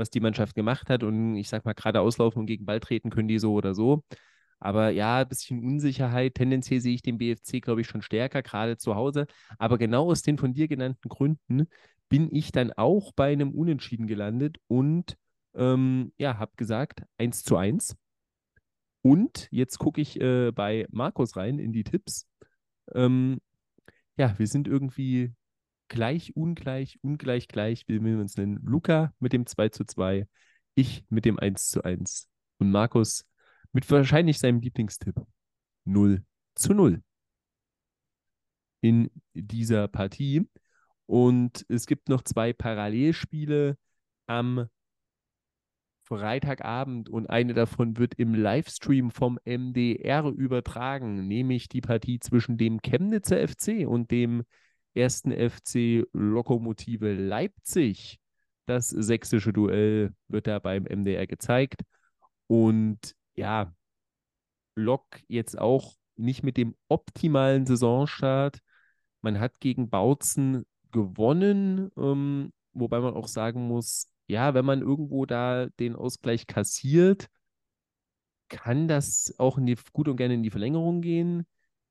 was die Mannschaft gemacht hat. Und ich sag mal, gerade auslaufen und gegen Ball treten können die so oder so. Aber ja, ein bisschen Unsicherheit. Tendenziell sehe ich den BFC, glaube ich, schon stärker, gerade zu Hause. Aber genau aus den von dir genannten Gründen bin ich dann auch bei einem Unentschieden gelandet und ähm, ja, habe gesagt 1 zu 1. Und jetzt gucke ich äh, bei Markus rein in die Tipps. Ähm, ja, wir sind irgendwie gleich, ungleich, ungleich, gleich, wie wir uns nennen. Luca mit dem 2 zu 2, ich mit dem 1 zu 1 und Markus mit wahrscheinlich seinem Lieblingstipp 0 zu 0 in dieser Partie. Und es gibt noch zwei Parallelspiele am Freitagabend und eine davon wird im Livestream vom MDR übertragen, nämlich die Partie zwischen dem Chemnitzer FC und dem ersten FC Lokomotive Leipzig. Das sächsische Duell wird da beim MDR gezeigt. Und ja, Lok jetzt auch nicht mit dem optimalen Saisonstart. Man hat gegen Bautzen gewonnen, ähm, wobei man auch sagen muss, ja, wenn man irgendwo da den Ausgleich kassiert, kann das auch die, gut und gerne in die Verlängerung gehen.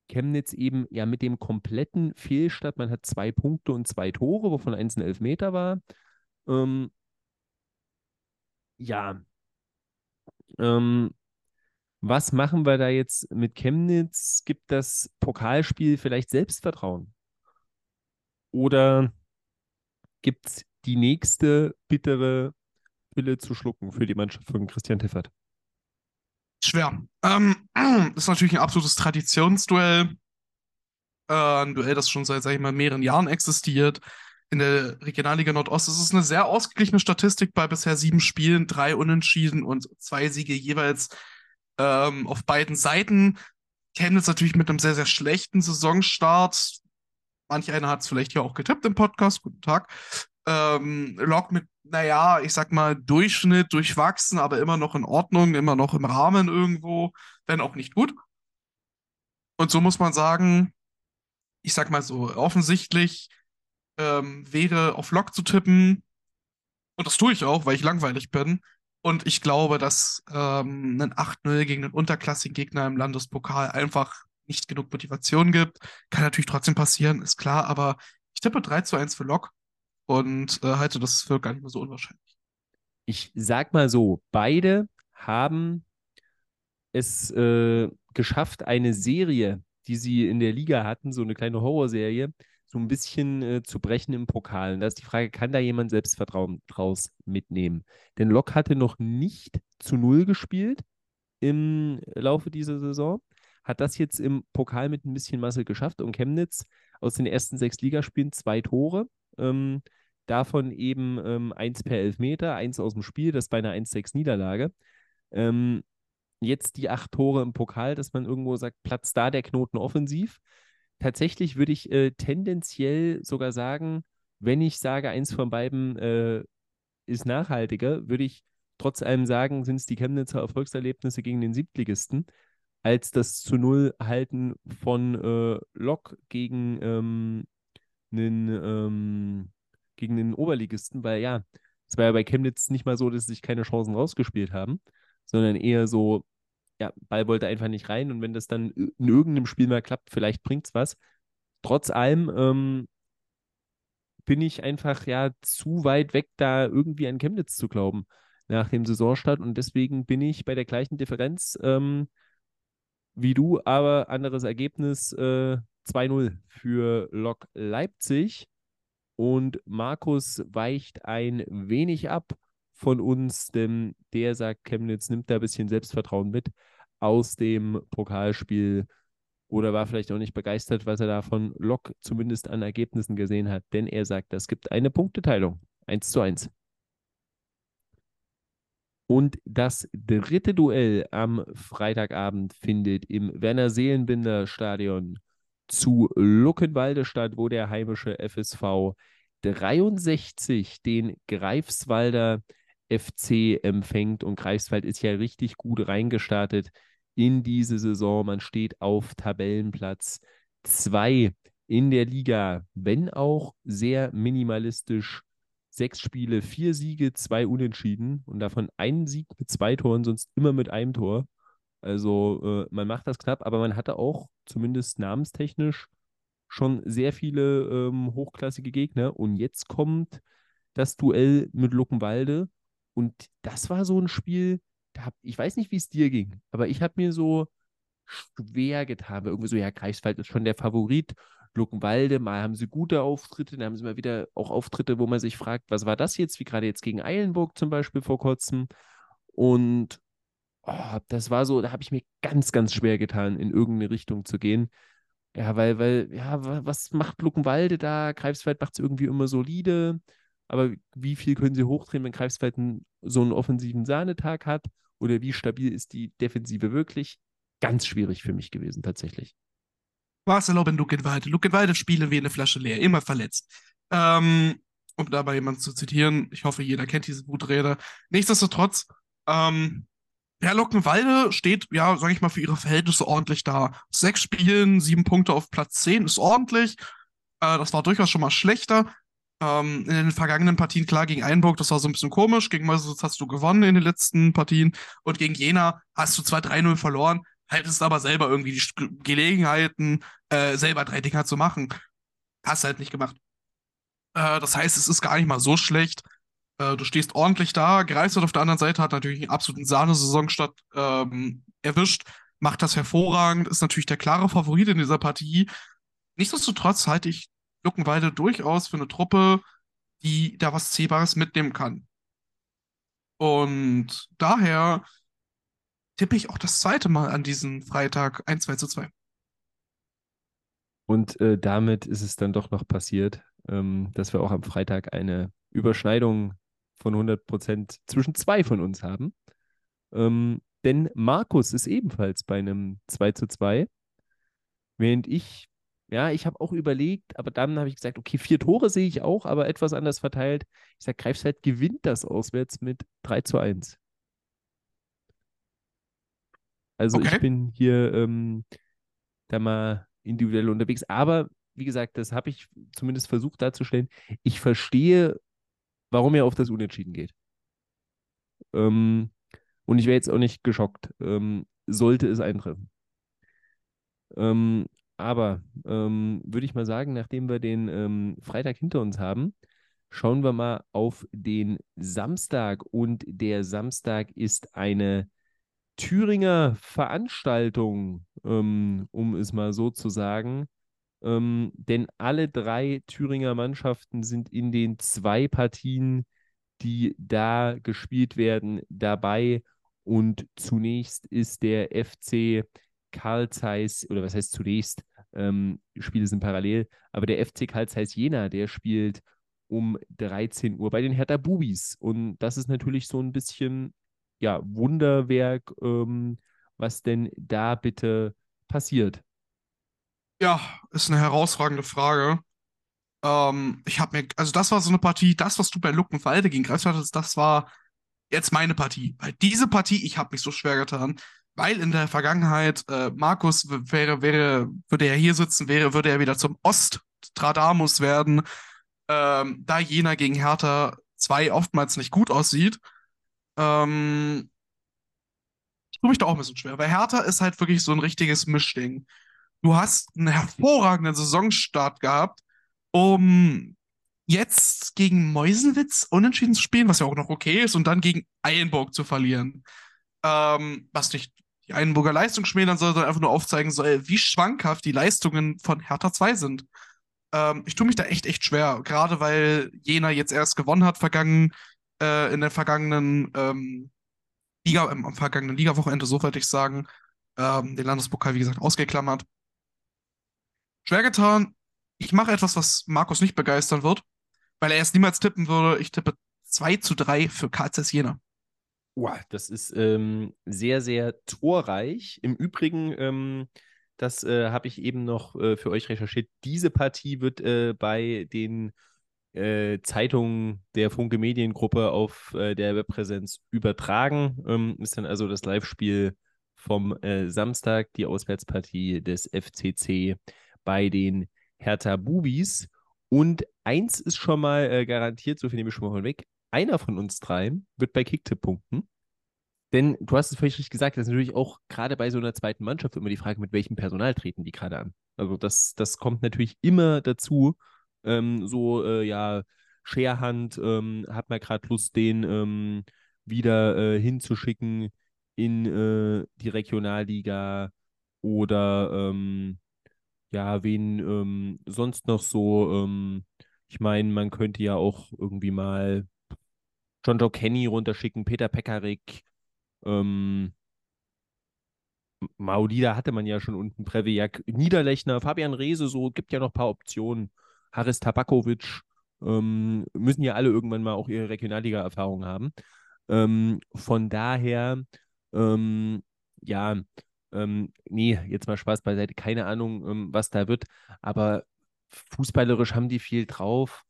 Chemnitz eben ja mit dem kompletten Fehlstart. Man hat zwei Punkte und zwei Tore, wovon eins ein Elfmeter war. Ähm, ja. Ähm, was machen wir da jetzt mit Chemnitz? Gibt das Pokalspiel vielleicht Selbstvertrauen? Oder gibt es die nächste bittere Pille zu schlucken für die Mannschaft von Christian Tiffert? Schwer. Ähm, das ist natürlich ein absolutes Traditionsduell. Äh, ein Duell, das schon seit, sag ich mal, mehreren Jahren existiert. In der Regionalliga Nordost ist es eine sehr ausgeglichene Statistik bei bisher sieben Spielen, drei Unentschieden und zwei Siege jeweils ähm, auf beiden Seiten. Chemnitz natürlich mit einem sehr, sehr schlechten Saisonstart. Manch einer hat es vielleicht ja auch getippt im Podcast. Guten Tag ähm, Lok mit, naja, ich sag mal, Durchschnitt, durchwachsen, aber immer noch in Ordnung, immer noch im Rahmen irgendwo, wenn auch nicht gut. Und so muss man sagen, ich sag mal so, offensichtlich ähm, wäre auf Lok zu tippen, und das tue ich auch, weil ich langweilig bin. Und ich glaube, dass ähm, ein 8-0 gegen einen unterklassigen Gegner im Landespokal einfach nicht genug Motivation gibt. Kann natürlich trotzdem passieren, ist klar, aber ich tippe 3 zu 1 für Lok und äh, halte das für gar nicht mehr so unwahrscheinlich. Ich sag mal so, beide haben es äh, geschafft, eine Serie, die sie in der Liga hatten, so eine kleine Horrorserie, so ein bisschen äh, zu brechen im Pokal. Und da ist die Frage, kann da jemand Selbstvertrauen draus mitnehmen? Denn Lok hatte noch nicht zu Null gespielt im Laufe dieser Saison, hat das jetzt im Pokal mit ein bisschen Masse geschafft und Chemnitz aus den ersten sechs Ligaspielen zwei Tore. Ähm, davon eben ähm, eins per Elfmeter, eins aus dem Spiel, das bei einer 1-6-Niederlage. Ähm, jetzt die acht Tore im Pokal, dass man irgendwo sagt, Platz da der Knoten offensiv. Tatsächlich würde ich äh, tendenziell sogar sagen, wenn ich sage, eins von beiden äh, ist nachhaltiger, würde ich trotz allem sagen, sind es die Chemnitzer Erfolgserlebnisse gegen den Siebtligisten. als das zu Null halten von äh, Lok gegen ähm, einen, ähm, gegen den Oberligisten, weil ja, es war ja bei Chemnitz nicht mal so, dass sie sich keine Chancen rausgespielt haben, sondern eher so, ja, Ball wollte einfach nicht rein und wenn das dann in irgendeinem Spiel mal klappt, vielleicht bringt es was. Trotz allem ähm, bin ich einfach ja zu weit weg, da irgendwie an Chemnitz zu glauben nach dem Saisonstart und deswegen bin ich bei der gleichen Differenz ähm, wie du, aber anderes Ergebnis äh, 2-0 für Lok Leipzig und Markus weicht ein wenig ab von uns, denn der sagt, Chemnitz nimmt da ein bisschen Selbstvertrauen mit aus dem Pokalspiel oder war vielleicht auch nicht begeistert, was er da von Lok zumindest an Ergebnissen gesehen hat, denn er sagt, es gibt eine Punkteteilung, 1 zu 1. Und das dritte Duell am Freitagabend findet im Werner Seelenbinder Stadion zu Luckenwalde statt, wo der heimische FSV 63 den Greifswalder FC empfängt. Und Greifswald ist ja richtig gut reingestartet in diese Saison. Man steht auf Tabellenplatz 2 in der Liga, wenn auch sehr minimalistisch. Sechs Spiele, vier Siege, zwei Unentschieden und davon einen Sieg mit zwei Toren, sonst immer mit einem Tor. Also äh, man macht das knapp, aber man hatte auch zumindest namenstechnisch schon sehr viele ähm, hochklassige Gegner. Und jetzt kommt das Duell mit Luckenwalde. Und das war so ein Spiel, da hab, ich weiß nicht, wie es dir ging, aber ich habe mir so schwer getan. Irgendwie so, ja, Greifswald ist schon der Favorit. Luckenwalde, mal haben sie gute Auftritte, dann haben sie mal wieder auch Auftritte, wo man sich fragt, was war das jetzt, wie gerade jetzt gegen Eilenburg zum Beispiel vor kurzem. Und oh, das war so, da habe ich mir ganz, ganz schwer getan, in irgendeine Richtung zu gehen. Ja, weil, weil, ja, was macht Luckenwalde da? Greifswald macht es irgendwie immer solide. Aber wie viel können sie hochdrehen, wenn Greifswald einen, so einen offensiven Sahnetag hat? Oder wie stabil ist die Defensive wirklich? Ganz schwierig für mich gewesen, tatsächlich. Was erlauben Luckenwalde? Luckenwalde spielen wie eine Flasche leer, immer verletzt. Ähm, um dabei jemanden zu zitieren, ich hoffe, jeder kennt diese Wutrede. Nichtsdestotrotz, ähm, ja, Luckenwalde steht, ja, sag ich mal, für ihre Verhältnisse ordentlich da. Sechs Spielen, sieben Punkte auf Platz zehn ist ordentlich. Äh, das war durchaus schon mal schlechter. Ähm, in den vergangenen Partien, klar, gegen Einburg, das war so ein bisschen komisch. Gegen Meuselwitz hast du gewonnen in den letzten Partien. Und gegen Jena hast du zwar 3-0 verloren, haltest aber selber irgendwie die Gelegenheiten, äh, selber drei Dinger zu machen. Hast halt nicht gemacht. Äh, das heißt, es ist gar nicht mal so schlecht. Äh, du stehst ordentlich da. Greifswald auf der anderen Seite hat natürlich einen absoluten Sahnesaison statt ähm, erwischt, macht das hervorragend, ist natürlich der klare Favorit in dieser Partie. Nichtsdestotrotz halte ich Luckenwalde durchaus für eine Truppe, die da was Zählbares mitnehmen kann. Und daher tippe ich auch das zweite Mal an diesem Freitag 1 2 zu 2. Und äh, damit ist es dann doch noch passiert, ähm, dass wir auch am Freitag eine Überschneidung von 100 Prozent zwischen zwei von uns haben. Ähm, denn Markus ist ebenfalls bei einem 2 zu 2, während ich, ja, ich habe auch überlegt, aber dann habe ich gesagt, okay, vier Tore sehe ich auch, aber etwas anders verteilt. Ich sage, Greifswald gewinnt das auswärts mit 3 zu 1. Also okay. ich bin hier ähm, da mal individuell unterwegs, aber wie gesagt, das habe ich zumindest versucht darzustellen. Ich verstehe, warum er auf das Unentschieden geht. Ähm, und ich wäre jetzt auch nicht geschockt, ähm, sollte es eintreffen. Ähm, aber ähm, würde ich mal sagen, nachdem wir den ähm, Freitag hinter uns haben, schauen wir mal auf den Samstag. Und der Samstag ist eine Thüringer Veranstaltung, ähm, um es mal so zu sagen. Ähm, denn alle drei Thüringer Mannschaften sind in den zwei Partien, die da gespielt werden, dabei. Und zunächst ist der FC Karl Zeiss, oder was heißt zunächst? Ähm, Spiele sind parallel, aber der FC Karl Zeiss Jena, der spielt um 13 Uhr bei den Hertha Bubis. Und das ist natürlich so ein bisschen, ja, Wunderwerk, ähm, was denn da bitte passiert. Ja, ist eine herausragende Frage. Ähm, ich habe mir, also das war so eine Partie, das, was du bei Luckenwalde gegen Greifswald hattest, das war jetzt meine Partie. Weil diese Partie, ich habe mich so schwer getan, weil in der Vergangenheit äh, Markus wäre, wäre, würde er hier sitzen, wäre, würde er wieder zum Ostradamus werden, ähm, da Jena gegen Hertha 2 oftmals nicht gut aussieht. Ähm, ich tue mich da auch ein bisschen schwer, weil Hertha ist halt wirklich so ein richtiges Mischding. Du hast einen hervorragenden Saisonstart gehabt, um jetzt gegen Meusenwitz unentschieden zu spielen, was ja auch noch okay ist, und dann gegen Eilenburg zu verlieren. Ähm, was nicht die Eilenburger Leistung schmälern soll, sondern einfach nur aufzeigen soll, wie schwankhaft die Leistungen von Hertha 2 sind. Ähm, ich tue mich da echt, echt schwer, gerade weil Jena jetzt erst gewonnen hat, vergangen, äh, in der vergangenen ähm, Liga, am vergangenen Ligawochenende, so wollte ich sagen, ähm, den Landespokal, wie gesagt, ausgeklammert. Schwer getan. Ich mache etwas, was Markus nicht begeistern wird, weil er es niemals tippen würde. Ich tippe 2 zu 3 für KCS Jena. Wow, das ist ähm, sehr, sehr torreich. Im Übrigen, ähm, das äh, habe ich eben noch äh, für euch recherchiert. Diese Partie wird äh, bei den äh, Zeitungen der Funke Mediengruppe auf äh, der Webpräsenz übertragen. Ähm, ist dann also das Live-Spiel vom äh, Samstag, die Auswärtspartie des FCC bei den Hertha Bubis. Und eins ist schon mal garantiert, so viel nehme ich schon mal weg einer von uns dreien wird bei Kicktipp punkten. Denn du hast es völlig richtig gesagt, das ist natürlich auch gerade bei so einer zweiten Mannschaft immer die Frage, mit welchem Personal treten die gerade an. Also das, das kommt natürlich immer dazu. Ähm, so, äh, ja, Scherhand ähm, hat man gerade Lust, den ähm, wieder äh, hinzuschicken in äh, die Regionalliga oder ähm, ja, wen ähm, sonst noch so. Ähm, ich meine, man könnte ja auch irgendwie mal John Joe Kenny runterschicken, Peter Pekarik, ähm, Maudida hatte man ja schon unten, Previak, Niederlechner, Fabian Reese, so gibt ja noch ein paar Optionen. Haris Tabakovic, ähm, müssen ja alle irgendwann mal auch ihre Regionalliga-Erfahrung haben. Ähm, von daher, ähm, ja, ähm, nee, jetzt mal Spaß beiseite, keine Ahnung, ähm, was da wird, aber fußballerisch haben die viel drauf.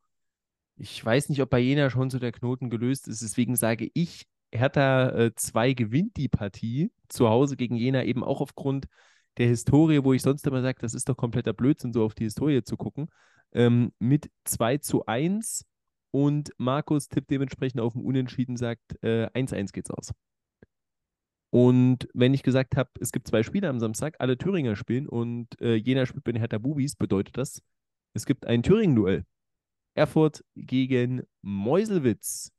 Ich weiß nicht, ob bei Jena schon so der Knoten gelöst ist. Deswegen sage ich, Hertha 2 äh, gewinnt die Partie zu Hause gegen Jena eben auch aufgrund der Historie, wo ich sonst immer sage, das ist doch kompletter Blödsinn, so auf die Historie zu gucken. Ähm, mit 2 zu 1 und Markus tippt dementsprechend auf dem Unentschieden, sagt 1-1 äh, geht's aus. Und wenn ich gesagt habe, es gibt zwei Spiele am Samstag, alle Thüringer spielen und äh, Jena spielt bei den Hertha Bubis, bedeutet das, es gibt ein Thüringen-Duell. Erfurt gegen Meuselwitz.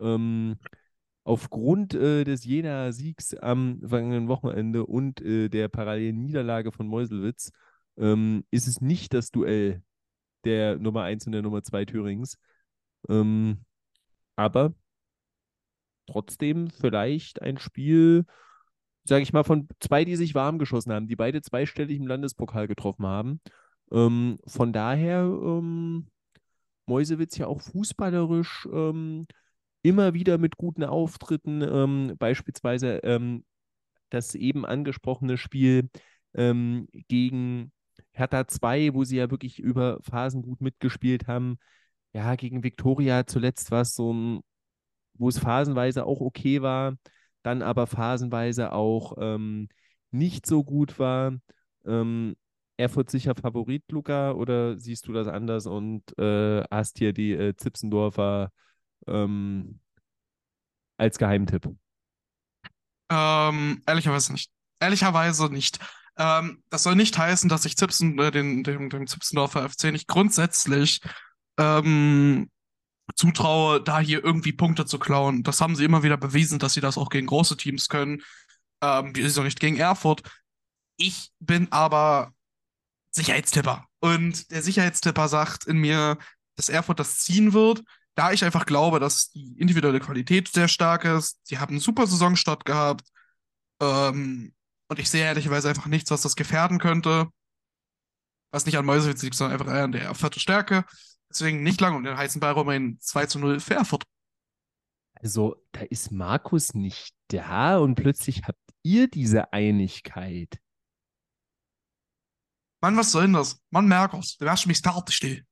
Ähm, aufgrund äh, des Jena-Siegs am vergangenen Wochenende und äh, der parallelen Niederlage von Meuselwitz ähm, ist es nicht das Duell der Nummer 1 und der Nummer 2 Thürings. Ähm, aber trotzdem vielleicht ein Spiel, sage ich mal, von zwei, die sich warm geschossen haben, die beide zweistellig im Landespokal getroffen haben. Ähm, von daher ähm, Mäusewitz ja auch fußballerisch ähm, immer wieder mit guten Auftritten, ähm, beispielsweise ähm, das eben angesprochene Spiel ähm, gegen Hertha 2, wo sie ja wirklich über Phasen gut mitgespielt haben. Ja, gegen Viktoria zuletzt war es so ein, wo es phasenweise auch okay war, dann aber phasenweise auch ähm, nicht so gut war. Ähm, Erfurt sicher Favorit, Luca, oder siehst du das anders und äh, hast hier die äh, Zipsendorfer ähm, als Geheimtipp? Ähm, ehrlicherweise nicht. Ehrlicherweise nicht. Ähm, das soll nicht heißen, dass ich Zipsen, äh, den, dem, dem Zipsendorfer FC nicht grundsätzlich ähm, zutraue, da hier irgendwie Punkte zu klauen. Das haben sie immer wieder bewiesen, dass sie das auch gegen große Teams können. Ähm, ist auch nicht gegen Erfurt. Ich bin aber Sicherheitstipper. Und der Sicherheitstipper sagt in mir, dass Erfurt das ziehen wird, da ich einfach glaube, dass die individuelle Qualität sehr stark ist. Sie haben einen super Saisonstart gehabt. Ähm, und ich sehe ehrlicherweise einfach nichts, was das gefährden könnte. Was nicht an Mäusewitz liegt, sondern einfach an der Erfurter Stärke. Deswegen nicht lange um den heißen Ball rum in 2 zu 0 für Erfurt. Also, da ist Markus nicht da und plötzlich habt ihr diese Einigkeit. Mann, was soll denn das? Mann, Markus, du wärst mich fertig still.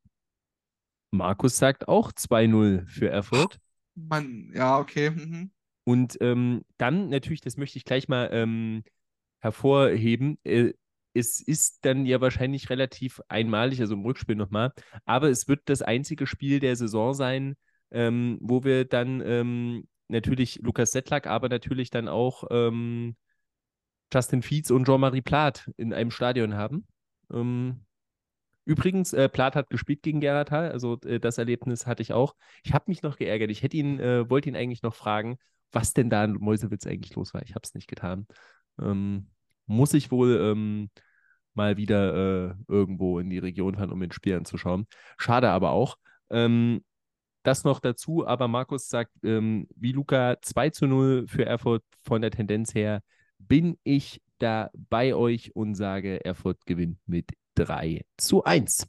Markus sagt auch 2-0 für Erfurt. Mann, ja, okay. Mhm. Und ähm, dann natürlich, das möchte ich gleich mal ähm, hervorheben. Äh, es ist dann ja wahrscheinlich relativ einmalig, also im Rückspiel nochmal, aber es wird das einzige Spiel der Saison sein, ähm, wo wir dann ähm, natürlich Lukas Settlack, aber natürlich dann auch ähm, Justin Fietz und Jean-Marie Plath in einem Stadion haben. Ähm, übrigens, äh, Plath hat gespielt gegen Geratal, also äh, das Erlebnis hatte ich auch. Ich habe mich noch geärgert. Ich hätte ihn, äh, wollte ihn eigentlich noch fragen, was denn da in Mäusewitz eigentlich los war. Ich habe es nicht getan. Ähm, muss ich wohl ähm, mal wieder äh, irgendwo in die Region fahren, um den Spiel anzuschauen. Schade aber auch. Ähm, das noch dazu, aber Markus sagt, ähm, wie Luca 2 zu 0 für Erfurt von der Tendenz her, bin ich da bei euch und sage, Erfurt gewinnt mit 3 zu 1.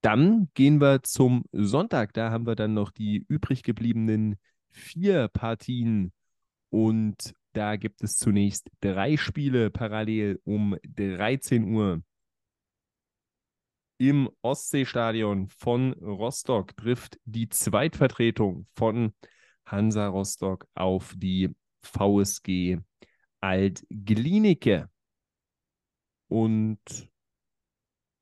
Dann gehen wir zum Sonntag. Da haben wir dann noch die übrig gebliebenen vier Partien und da gibt es zunächst drei Spiele parallel um 13 Uhr. Im Ostseestadion von Rostock trifft die Zweitvertretung von Hansa Rostock auf die VSG Alt-Glienicke. Und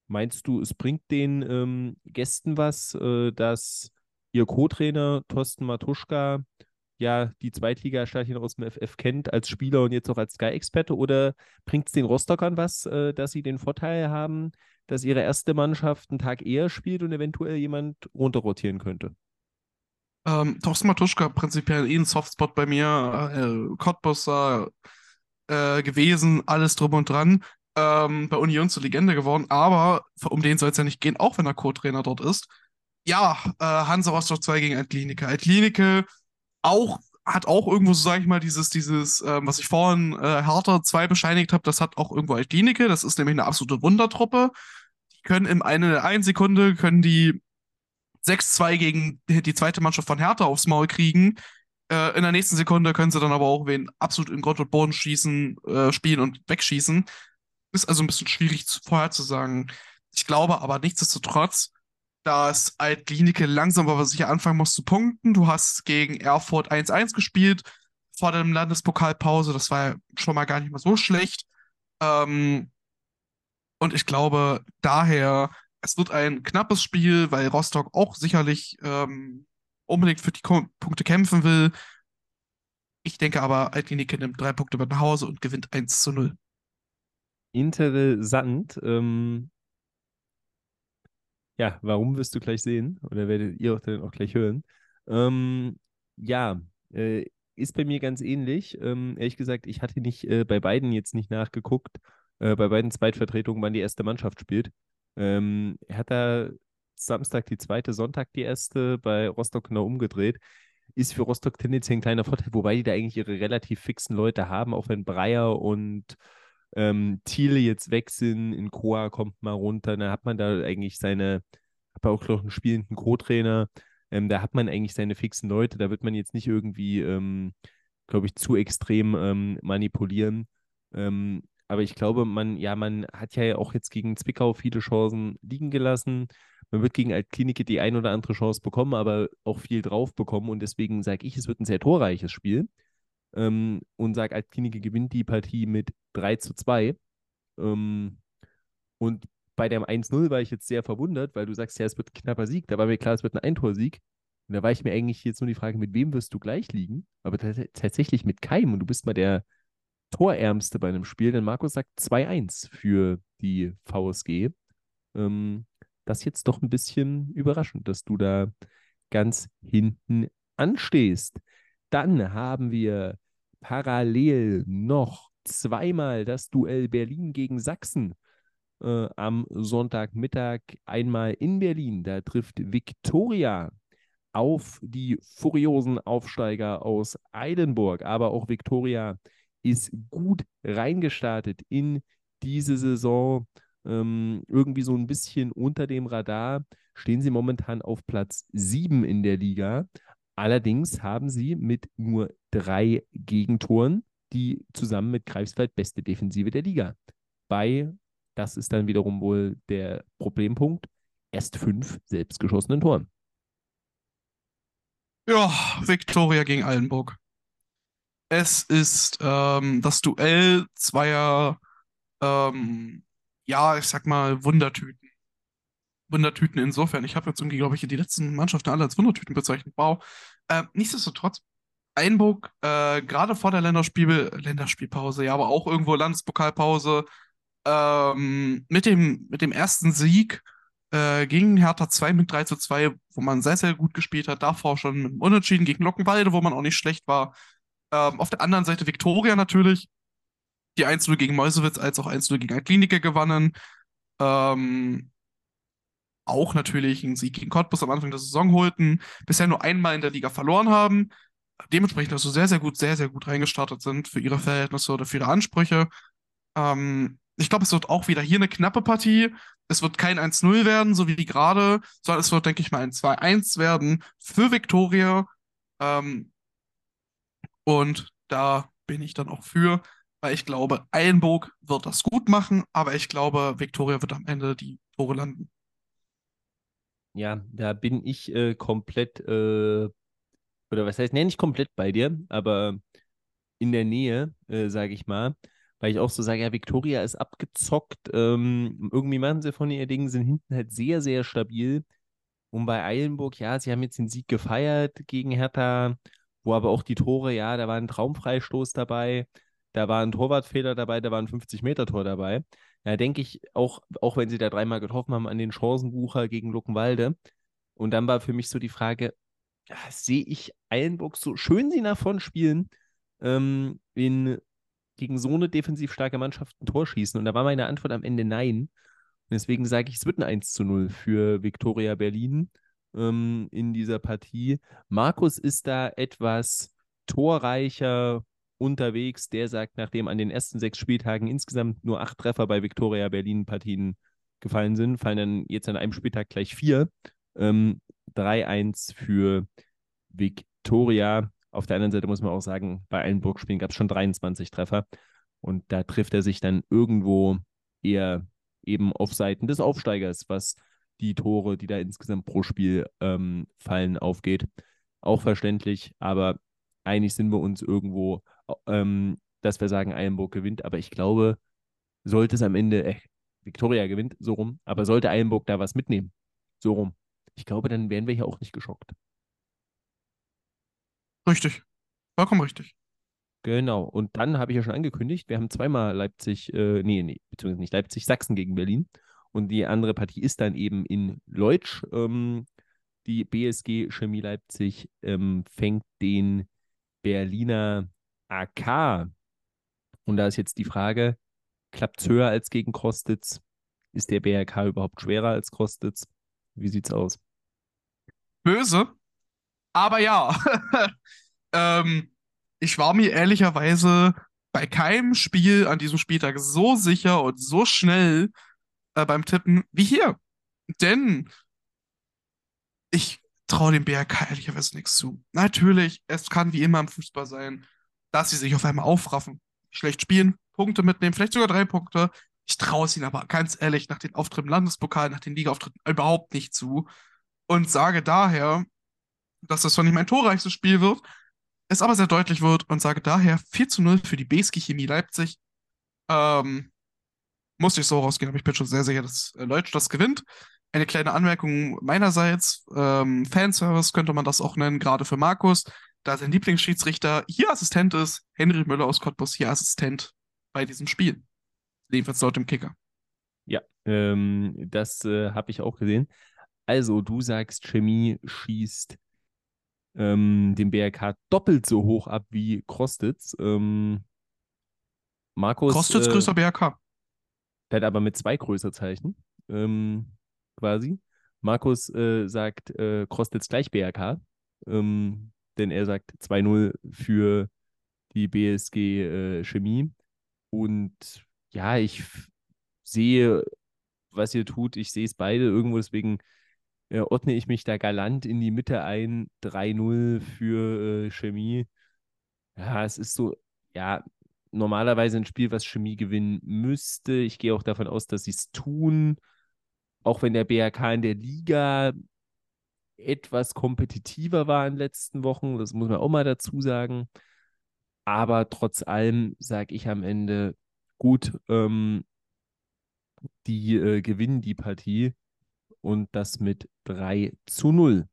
meinst du, es bringt den ähm, Gästen was, äh, dass ihr Co-Trainer Thorsten Matuschka ja die Zweitliga-Stadien aus dem FF kennt als Spieler und jetzt auch als Sky-Experte? Oder bringt es den Rostockern was, äh, dass sie den Vorteil haben, dass ihre erste Mannschaft einen Tag eher spielt und eventuell jemand runterrotieren könnte? Ähm, Thorsten Matuschka prinzipiell eh ein Softspot bei mir, äh, Cottbusser äh, gewesen, alles drum und dran. Ähm, bei Union zur Legende geworden, aber um den soll es ja nicht gehen, auch wenn er Co-Trainer dort ist. Ja, äh, Hansa Rostock 2 gegen Altklinike. Altklinike auch hat auch irgendwo, so sage ich mal, dieses, dieses, ähm, was ich vorhin äh, Hertha 2 bescheinigt habe, das hat auch irgendwo Altklinike. Das ist nämlich eine absolute Wundertruppe. Die können in eine, eine Sekunde können die 6-2 gegen die zweite Mannschaft von Hertha aufs Maul kriegen. Äh, in der nächsten Sekunde können sie dann aber auch wen absolut in Grund und Boden schießen, äh, spielen und wegschießen. Ist also ein bisschen schwierig zu, vorherzusagen. Ich glaube aber nichtsdestotrotz, dass Altklinike langsam aber sicher anfangen muss zu punkten. Du hast gegen Erfurt 1-1 gespielt vor der Landespokalpause. Das war ja schon mal gar nicht mal so schlecht. Ähm, und ich glaube daher, es wird ein knappes Spiel, weil Rostock auch sicherlich ähm, unbedingt für die Ko Punkte kämpfen will. Ich denke aber, Altklinike nimmt drei Punkte mit nach Hause und gewinnt 1 zu 0. Interessant. Ähm, ja, warum wirst du gleich sehen oder werdet ihr auch dann auch gleich hören. Ähm, ja, äh, ist bei mir ganz ähnlich. Ähm, ehrlich gesagt, ich hatte nicht äh, bei beiden jetzt nicht nachgeguckt, äh, bei beiden Zweitvertretungen, wann die erste Mannschaft spielt. Ähm, hat da Samstag die zweite, Sonntag die erste, bei Rostock genau umgedreht. Ist für Rostock tendenziell ein kleiner Vorteil, wobei die da eigentlich ihre relativ fixen Leute haben, auch wenn Breyer und ähm, Thiele jetzt weg sind, in Koa kommt mal runter, dann hat man da eigentlich seine, hat auch noch einen spielenden Co-Trainer, ähm, da hat man eigentlich seine fixen Leute, da wird man jetzt nicht irgendwie, ähm, glaube ich, zu extrem ähm, manipulieren. Ähm, aber ich glaube, man, ja, man hat ja auch jetzt gegen Zwickau viele Chancen liegen gelassen. Man wird gegen Altklinike die ein oder andere Chance bekommen, aber auch viel drauf bekommen. Und deswegen sage ich, es wird ein sehr torreiches Spiel ähm, und sage, Altklinike gewinnt die Partie mit 3 zu 2. Ähm, und bei dem 1-0 war ich jetzt sehr verwundert, weil du sagst, ja, es wird ein knapper Sieg. Da war mir klar, es wird ein Eintorsieg. Und da war ich mir eigentlich jetzt nur die Frage, mit wem wirst du gleich liegen? Aber tatsächlich mit keinem. Und du bist mal der Torärmste bei einem Spiel, denn Markus sagt 2-1 für die VSG. Ähm, das ist jetzt doch ein bisschen überraschend, dass du da ganz hinten anstehst. Dann haben wir parallel noch zweimal das Duell Berlin gegen Sachsen äh, am Sonntagmittag. Einmal in Berlin, da trifft Viktoria auf die furiosen Aufsteiger aus Eilenburg. Aber auch Viktoria ist gut reingestartet in diese Saison. Ähm, irgendwie so ein bisschen unter dem Radar stehen sie momentan auf Platz 7 in der Liga. Allerdings haben sie mit nur drei Gegentoren die zusammen mit Greifswald beste Defensive der Liga. Bei, das ist dann wiederum wohl der Problempunkt, erst fünf selbstgeschossenen Toren. Ja, Viktoria gegen Allenburg. Es ist ähm, das Duell zweier, ähm, ja, ich sag mal, Wundertüten. Wundertüten insofern. Ich habe jetzt irgendwie, glaube ich, die letzten Mannschaften alle als Wundertüten bezeichnet. Wow. Äh, nichtsdestotrotz, Einburg, äh, gerade vor der Länderspiel Länderspielpause, ja, aber auch irgendwo Landespokalpause, ähm, mit dem, mit dem ersten Sieg äh, gegen Hertha 2 mit 3 zu 2, wo man sehr, sehr gut gespielt hat. Davor schon mit Unentschieden gegen Lockenwalde, wo man auch nicht schlecht war. Ähm, auf der anderen Seite Viktoria natürlich, die 1-0 gegen Meusewitz als auch 1-0 gegen Kliniker gewannen. Ähm, auch natürlich einen Sieg gegen Cottbus am Anfang der Saison holten, bisher nur einmal in der Liga verloren haben, dementsprechend also sehr, sehr gut, sehr, sehr gut reingestartet sind für ihre Verhältnisse oder für ihre Ansprüche. Ähm, ich glaube, es wird auch wieder hier eine knappe Partie. Es wird kein 1-0 werden, so wie gerade, sondern es wird, denke ich mal, ein 2-1 werden für Viktoria. Ähm, und da bin ich dann auch für, weil ich glaube, Eilenburg wird das gut machen, aber ich glaube, Viktoria wird am Ende die Tore landen. Ja, da bin ich äh, komplett, äh, oder was heißt, nenne ich komplett bei dir, aber in der Nähe, äh, sage ich mal, weil ich auch so sage, ja, Victoria ist abgezockt, ähm, irgendwie machen sie von ihr Dingen, sind hinten halt sehr, sehr stabil. Und bei Eilenburg, ja, sie haben jetzt den Sieg gefeiert gegen Hertha, wo aber auch die Tore, ja, da war ein Traumfreistoß dabei, da war ein Torwartfehler dabei, da war ein 50-Meter-Tor dabei. Da denke ich, auch, auch wenn sie da dreimal getroffen haben, an den Chancenbucher gegen Luckenwalde. Und dann war für mich so die Frage, sehe ich Eilenburg so schön sie davon spielen, ähm, in, gegen so eine defensiv starke Mannschaft ein Tor schießen? Und da war meine Antwort am Ende nein. Und deswegen sage ich, es wird ein 1 zu 0 für Viktoria Berlin ähm, in dieser Partie. Markus ist da etwas torreicher unterwegs. Der sagt, nachdem an den ersten sechs Spieltagen insgesamt nur acht Treffer bei Viktoria Berlin-Partien gefallen sind, fallen dann jetzt an einem Spieltag gleich vier. Ähm, 3-1 für Viktoria. Auf der anderen Seite muss man auch sagen, bei allen Burgspielen gab es schon 23 Treffer. Und da trifft er sich dann irgendwo eher eben auf Seiten des Aufsteigers, was die Tore, die da insgesamt pro Spiel ähm, fallen, aufgeht. Auch verständlich, aber einig sind wir uns irgendwo ähm, dass wir sagen, Eilenburg gewinnt. Aber ich glaube, sollte es am Ende, äh, Viktoria gewinnt, so rum, aber sollte Eilenburg da was mitnehmen, so rum, ich glaube, dann wären wir hier auch nicht geschockt. Richtig. Vollkommen richtig. Genau. Und dann habe ich ja schon angekündigt, wir haben zweimal Leipzig, äh, nee, nee, beziehungsweise nicht Leipzig, Sachsen gegen Berlin. Und die andere Partie ist dann eben in Leutsch. Ähm, die BSG Chemie Leipzig ähm, fängt den Berliner AK. Und da ist jetzt die Frage, klappt es höher als gegen Kostitz? Ist der BRK überhaupt schwerer als Kostitz? Wie sieht's aus? Böse, aber ja. ähm, ich war mir ehrlicherweise bei keinem Spiel an diesem Spieltag so sicher und so schnell äh, beim Tippen wie hier. Denn ich traue dem BRK ehrlicherweise nichts zu. Natürlich, es kann wie immer im Fußball sein dass sie sich auf einmal aufraffen, schlecht spielen, Punkte mitnehmen, vielleicht sogar drei Punkte. Ich traue es ihnen aber ganz ehrlich nach den Auftritten im Landespokal, nach den Liga-Auftritten überhaupt nicht zu und sage daher, dass das zwar nicht mein torreichstes Spiel wird, es aber sehr deutlich wird und sage daher 4 zu 0 für die BSG Chemie Leipzig. Ähm, musste ich so rausgehen, aber ich bin schon sehr sicher, dass äh, Leutsch das gewinnt. Eine kleine Anmerkung meinerseits, ähm, Fanservice könnte man das auch nennen, gerade für Markus da sein Lieblingsschiedsrichter hier Assistent ist, Henry Müller aus Cottbus hier Assistent bei diesem Spiel. Jedenfalls laut dem Kicker. Ja, ähm, das äh, habe ich auch gesehen. Also, du sagst, Chemie schießt ähm, den BRK doppelt so hoch ab wie Krostitz. Ähm, Markus. Krostitz äh, größer BRK. Der hat aber mit zwei Größerzeichen ähm, quasi. Markus äh, sagt äh, Krostitz gleich BRK. Ähm, denn er sagt 2-0 für die BSG äh, Chemie. Und ja, ich sehe, was ihr tut. Ich sehe es beide irgendwo, deswegen äh, ordne ich mich da galant in die Mitte ein. 3-0 für äh, Chemie. Ja, es ist so, ja, normalerweise ein Spiel, was Chemie gewinnen müsste. Ich gehe auch davon aus, dass sie es tun. Auch wenn der BRK in der Liga etwas kompetitiver war in den letzten Wochen. Das muss man auch mal dazu sagen. Aber trotz allem sage ich am Ende, gut, ähm, die äh, gewinnen die Partie und das mit 3 zu 0.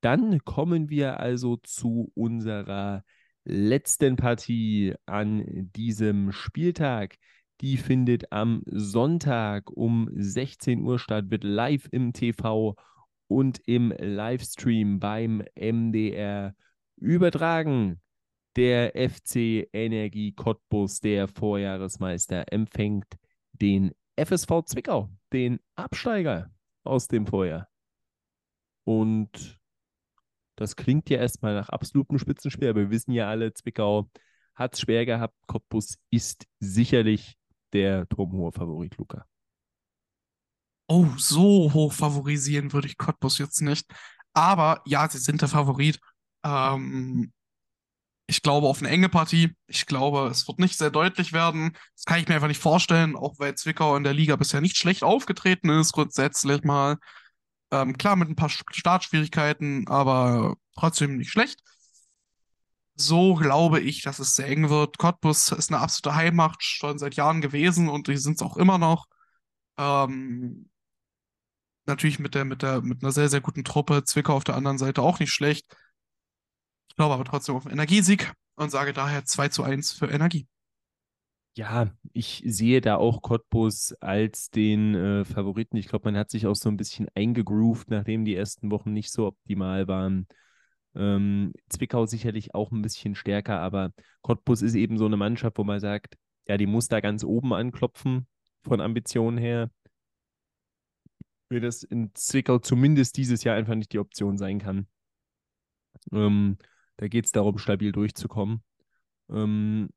Dann kommen wir also zu unserer letzten Partie an diesem Spieltag. Die findet am Sonntag um 16 Uhr statt, wird live im TV und im Livestream beim MDR übertragen. Der FC Energie Cottbus, der Vorjahresmeister, empfängt den FSV Zwickau, den Absteiger aus dem Vorjahr. Und das klingt ja erstmal nach absolutem Spitzenspiel, aber wir wissen ja alle, Zwickau hat es schwer gehabt. Cottbus ist sicherlich der turmhohe Favorit, Luca. Oh, so hoch favorisieren würde ich Cottbus jetzt nicht. Aber ja, sie sind der Favorit. Ähm, ich glaube auf eine enge Partie. Ich glaube, es wird nicht sehr deutlich werden. Das kann ich mir einfach nicht vorstellen, auch weil Zwickau in der Liga bisher nicht schlecht aufgetreten ist, grundsätzlich mal. Ähm, klar, mit ein paar Startschwierigkeiten, aber trotzdem nicht schlecht. So glaube ich, dass es sehr eng wird. Cottbus ist eine absolute Heimmacht schon seit Jahren gewesen und die sind es auch immer noch. Ähm, natürlich mit der, mit der, mit einer sehr, sehr guten Truppe. Zwickau auf der anderen Seite auch nicht schlecht. Ich glaube aber trotzdem auf Energiesieg und sage daher 2 zu 1 für Energie. Ja, ich sehe da auch Cottbus als den äh, Favoriten. Ich glaube, man hat sich auch so ein bisschen eingegroovt, nachdem die ersten Wochen nicht so optimal waren. Ähm, Zwickau sicherlich auch ein bisschen stärker, aber Cottbus ist eben so eine Mannschaft, wo man sagt, ja, die muss da ganz oben anklopfen von Ambitionen her mir das in Zwickau zumindest dieses Jahr einfach nicht die Option sein kann. Ähm, da geht es darum, stabil durchzukommen. Ähm,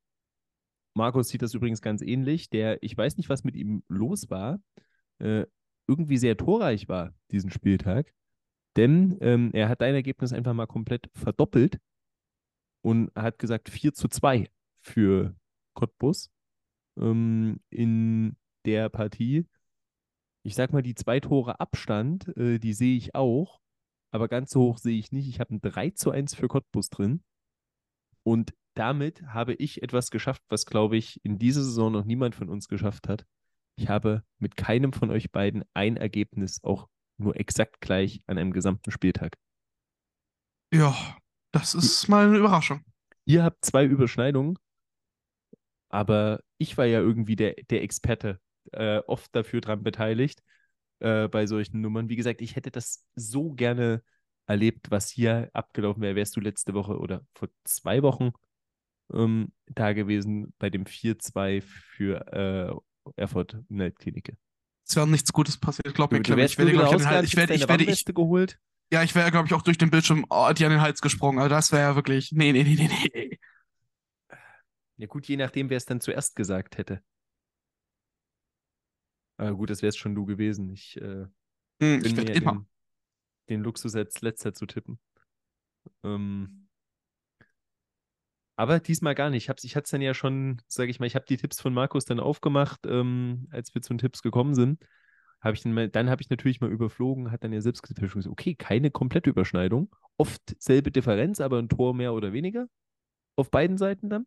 Markus sieht das übrigens ganz ähnlich. Der, ich weiß nicht, was mit ihm los war, äh, irgendwie sehr torreich war diesen Spieltag. Denn ähm, er hat dein Ergebnis einfach mal komplett verdoppelt und hat gesagt 4 zu 2 für Cottbus ähm, in der Partie ich sag mal, die zwei Tore Abstand, äh, die sehe ich auch, aber ganz so hoch sehe ich nicht. Ich habe ein 3 zu 1 für Cottbus drin. Und damit habe ich etwas geschafft, was, glaube ich, in dieser Saison noch niemand von uns geschafft hat. Ich habe mit keinem von euch beiden ein Ergebnis auch nur exakt gleich an einem gesamten Spieltag. Ja, das ist mal eine Überraschung. Ihr habt zwei Überschneidungen, aber ich war ja irgendwie der, der Experte äh, oft dafür dran beteiligt äh, bei solchen Nummern. Wie gesagt, ich hätte das so gerne erlebt, was hier abgelaufen wäre. Wärst du letzte Woche oder vor zwei Wochen ähm, da gewesen bei dem 4-2 für äh, Erfurt Weltklinike? Es wäre nichts Gutes passiert, glaube mir. Du, ich werde, glaube ich, ich werde, ich werde, ich, geholt. Ja, ich wäre, glaube ich, auch durch den Bildschirm oh, dir an den Hals gesprungen. Also das wäre ja wirklich, nee, nee, nee, nee, nee. Ja gut, je nachdem, wer es dann zuerst gesagt hätte. Aber gut, das wäre es schon du gewesen. Ich, äh, hm, ich werde immer. Den, den Luxus als letzter zu tippen. Ähm, aber diesmal gar nicht. Ich, hab's, ich hatte es dann ja schon, sage ich mal, ich habe die Tipps von Markus dann aufgemacht, ähm, als wir zu den Tipps gekommen sind. Hab ich dann dann habe ich natürlich mal überflogen, hat dann ja selbst gesagt, okay, keine komplette Überschneidung. Oft selbe Differenz, aber ein Tor mehr oder weniger. Auf beiden Seiten dann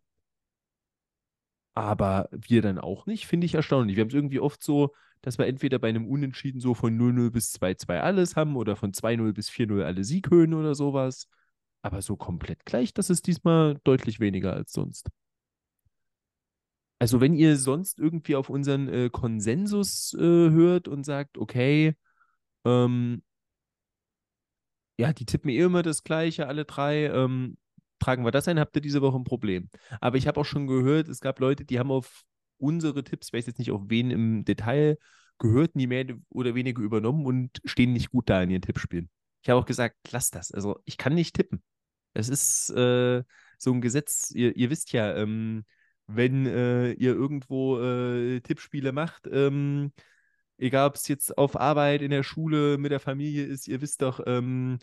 aber wir dann auch nicht, finde ich erstaunlich. Wir haben es irgendwie oft so, dass wir entweder bei einem Unentschieden so von 0-0 bis 2-2 alles haben oder von 2-0 bis 4-0 alle Sieghöhen oder sowas. Aber so komplett gleich, das ist diesmal deutlich weniger als sonst. Also wenn ihr sonst irgendwie auf unseren äh, Konsensus äh, hört und sagt, okay, ähm, ja, die tippen eh immer das Gleiche, alle drei, ähm, tragen wir das ein, habt ihr diese Woche ein Problem. Aber ich habe auch schon gehört, es gab Leute, die haben auf unsere Tipps, ich weiß jetzt nicht auf wen im Detail, gehört, die mehr oder weniger übernommen und stehen nicht gut da in ihren Tippspielen. Ich habe auch gesagt, lasst das. Also ich kann nicht tippen. Es ist äh, so ein Gesetz, ihr, ihr wisst ja, ähm, wenn äh, ihr irgendwo äh, Tippspiele macht, ähm, egal ob es jetzt auf Arbeit, in der Schule, mit der Familie ist, ihr wisst doch, ähm,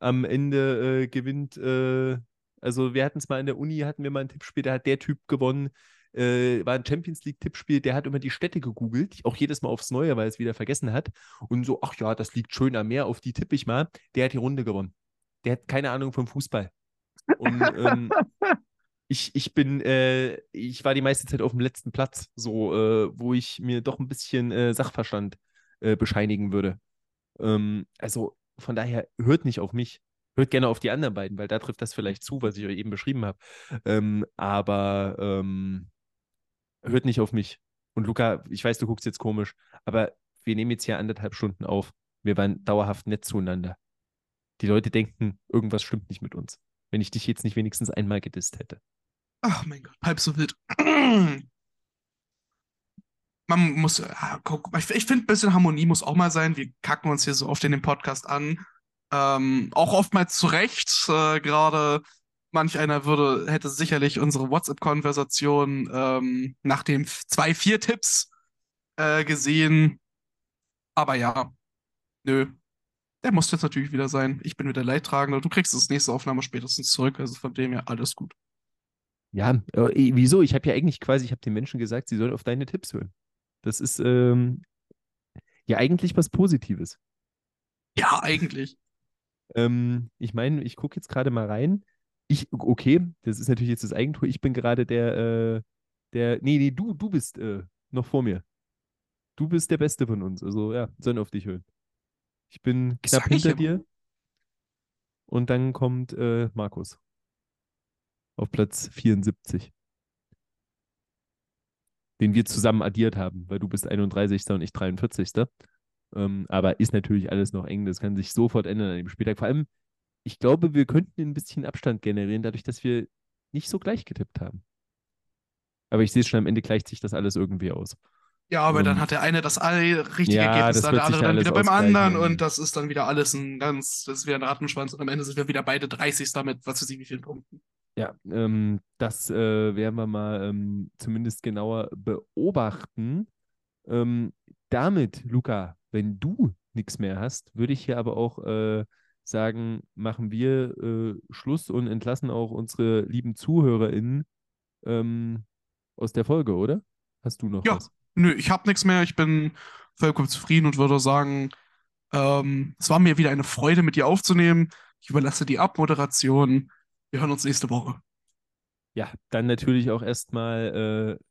am Ende äh, gewinnt äh, also wir hatten es mal in der Uni, hatten wir mal ein Tippspiel, da hat der Typ gewonnen, äh, war ein Champions League-Tippspiel, der hat immer die Städte gegoogelt, auch jedes Mal aufs Neue, weil er es wieder vergessen hat. Und so, ach ja, das liegt schön am Meer, auf die tippe ich mal. Der hat die Runde gewonnen. Der hat keine Ahnung vom Fußball. Und ähm, ich, ich bin, äh, ich war die meiste Zeit auf dem letzten Platz, so, äh, wo ich mir doch ein bisschen äh, Sachverstand äh, bescheinigen würde. Ähm, also von daher, hört nicht auf mich. Hört gerne auf die anderen beiden, weil da trifft das vielleicht zu, was ich euch eben beschrieben habe. Ähm, aber ähm, hört nicht auf mich. Und Luca, ich weiß, du guckst jetzt komisch, aber wir nehmen jetzt hier anderthalb Stunden auf. Wir waren dauerhaft nett zueinander. Die Leute denken, irgendwas stimmt nicht mit uns, wenn ich dich jetzt nicht wenigstens einmal gedisst hätte. Ach mein Gott, halb so wild. Man muss, ich, ich finde, ein bisschen Harmonie muss auch mal sein. Wir kacken uns hier so oft in dem Podcast an. Ähm, auch oftmals zu Recht. Äh, Gerade manch einer würde, hätte sicherlich unsere WhatsApp-Konversation ähm, nach den zwei, vier Tipps äh, gesehen. Aber ja, nö. Der muss jetzt natürlich wieder sein. Ich bin wieder Leidtragender. Du kriegst das nächste Aufnahme spätestens zurück. Also von dem her alles gut. Ja, äh, wieso? Ich habe ja eigentlich quasi, ich habe den Menschen gesagt, sie sollen auf deine Tipps hören. Das ist ähm, ja eigentlich was Positives. Ja, eigentlich. Ähm, ich meine, ich gucke jetzt gerade mal rein. Ich, okay, das ist natürlich jetzt das Eigentor. Ich bin gerade der, äh, der, nee, nee, du, du bist äh, noch vor mir. Du bist der Beste von uns. Also ja, sollen auf dich hören. Ich bin knapp hinter dir. Und dann kommt äh, Markus auf Platz 74 den wir zusammen addiert haben, weil du bist 31. und ich 43. Ähm, aber ist natürlich alles noch eng. Das kann sich sofort ändern an dem Spieltag. Vor allem, ich glaube, wir könnten ein bisschen Abstand generieren, dadurch, dass wir nicht so gleich getippt haben. Aber ich sehe schon, am Ende gleicht sich das alles irgendwie aus. Ja, aber um, dann ähm, hat der eine das richtige ja, Ergebnis, dann der andere dann wieder beim anderen und das ist dann wieder alles ein ganz, das ist wieder ein Rattenschwanz und am Ende sind wir wieder beide 30 damit, was weiß ich, wie vielen Punkten. Ja, ähm, das äh, werden wir mal ähm, zumindest genauer beobachten. Ähm, damit, Luca, wenn du nichts mehr hast, würde ich hier aber auch äh, sagen, machen wir äh, Schluss und entlassen auch unsere lieben ZuhörerInnen ähm, aus der Folge, oder? Hast du noch ja, was? Nö, ich habe nichts mehr. Ich bin vollkommen zufrieden und würde sagen, ähm, es war mir wieder eine Freude, mit dir aufzunehmen. Ich überlasse die Abmoderation. Wir hören uns nächste Woche. Ja, dann natürlich auch erstmal äh,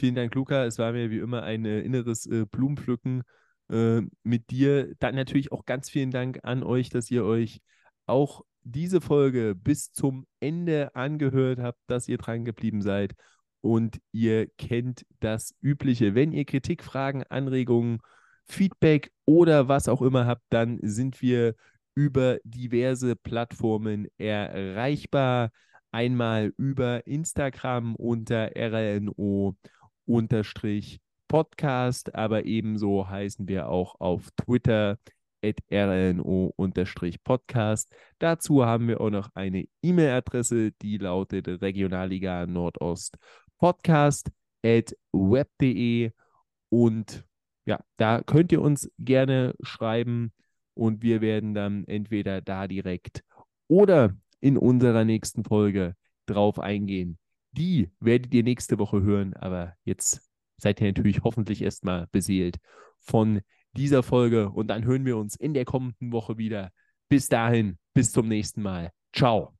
vielen Dank, Luca. Es war mir wie immer ein äh, inneres äh, Blumenpflücken äh, mit dir. Dann natürlich auch ganz vielen Dank an euch, dass ihr euch auch diese Folge bis zum Ende angehört habt, dass ihr dran geblieben seid. Und ihr kennt das Übliche. Wenn ihr Kritik, Fragen, Anregungen, Feedback oder was auch immer habt, dann sind wir über diverse Plattformen erreichbar. Einmal über Instagram unter RLNO Podcast, aber ebenso heißen wir auch auf Twitter at RLNO Podcast. Dazu haben wir auch noch eine E-Mail-Adresse, die lautet Regionalliga Nordost Podcast at web.de und ja, da könnt ihr uns gerne schreiben und wir werden dann entweder da direkt oder in unserer nächsten Folge drauf eingehen. Die werdet ihr nächste Woche hören, aber jetzt seid ihr natürlich hoffentlich erstmal beseelt von dieser Folge und dann hören wir uns in der kommenden Woche wieder. Bis dahin, bis zum nächsten Mal. Ciao.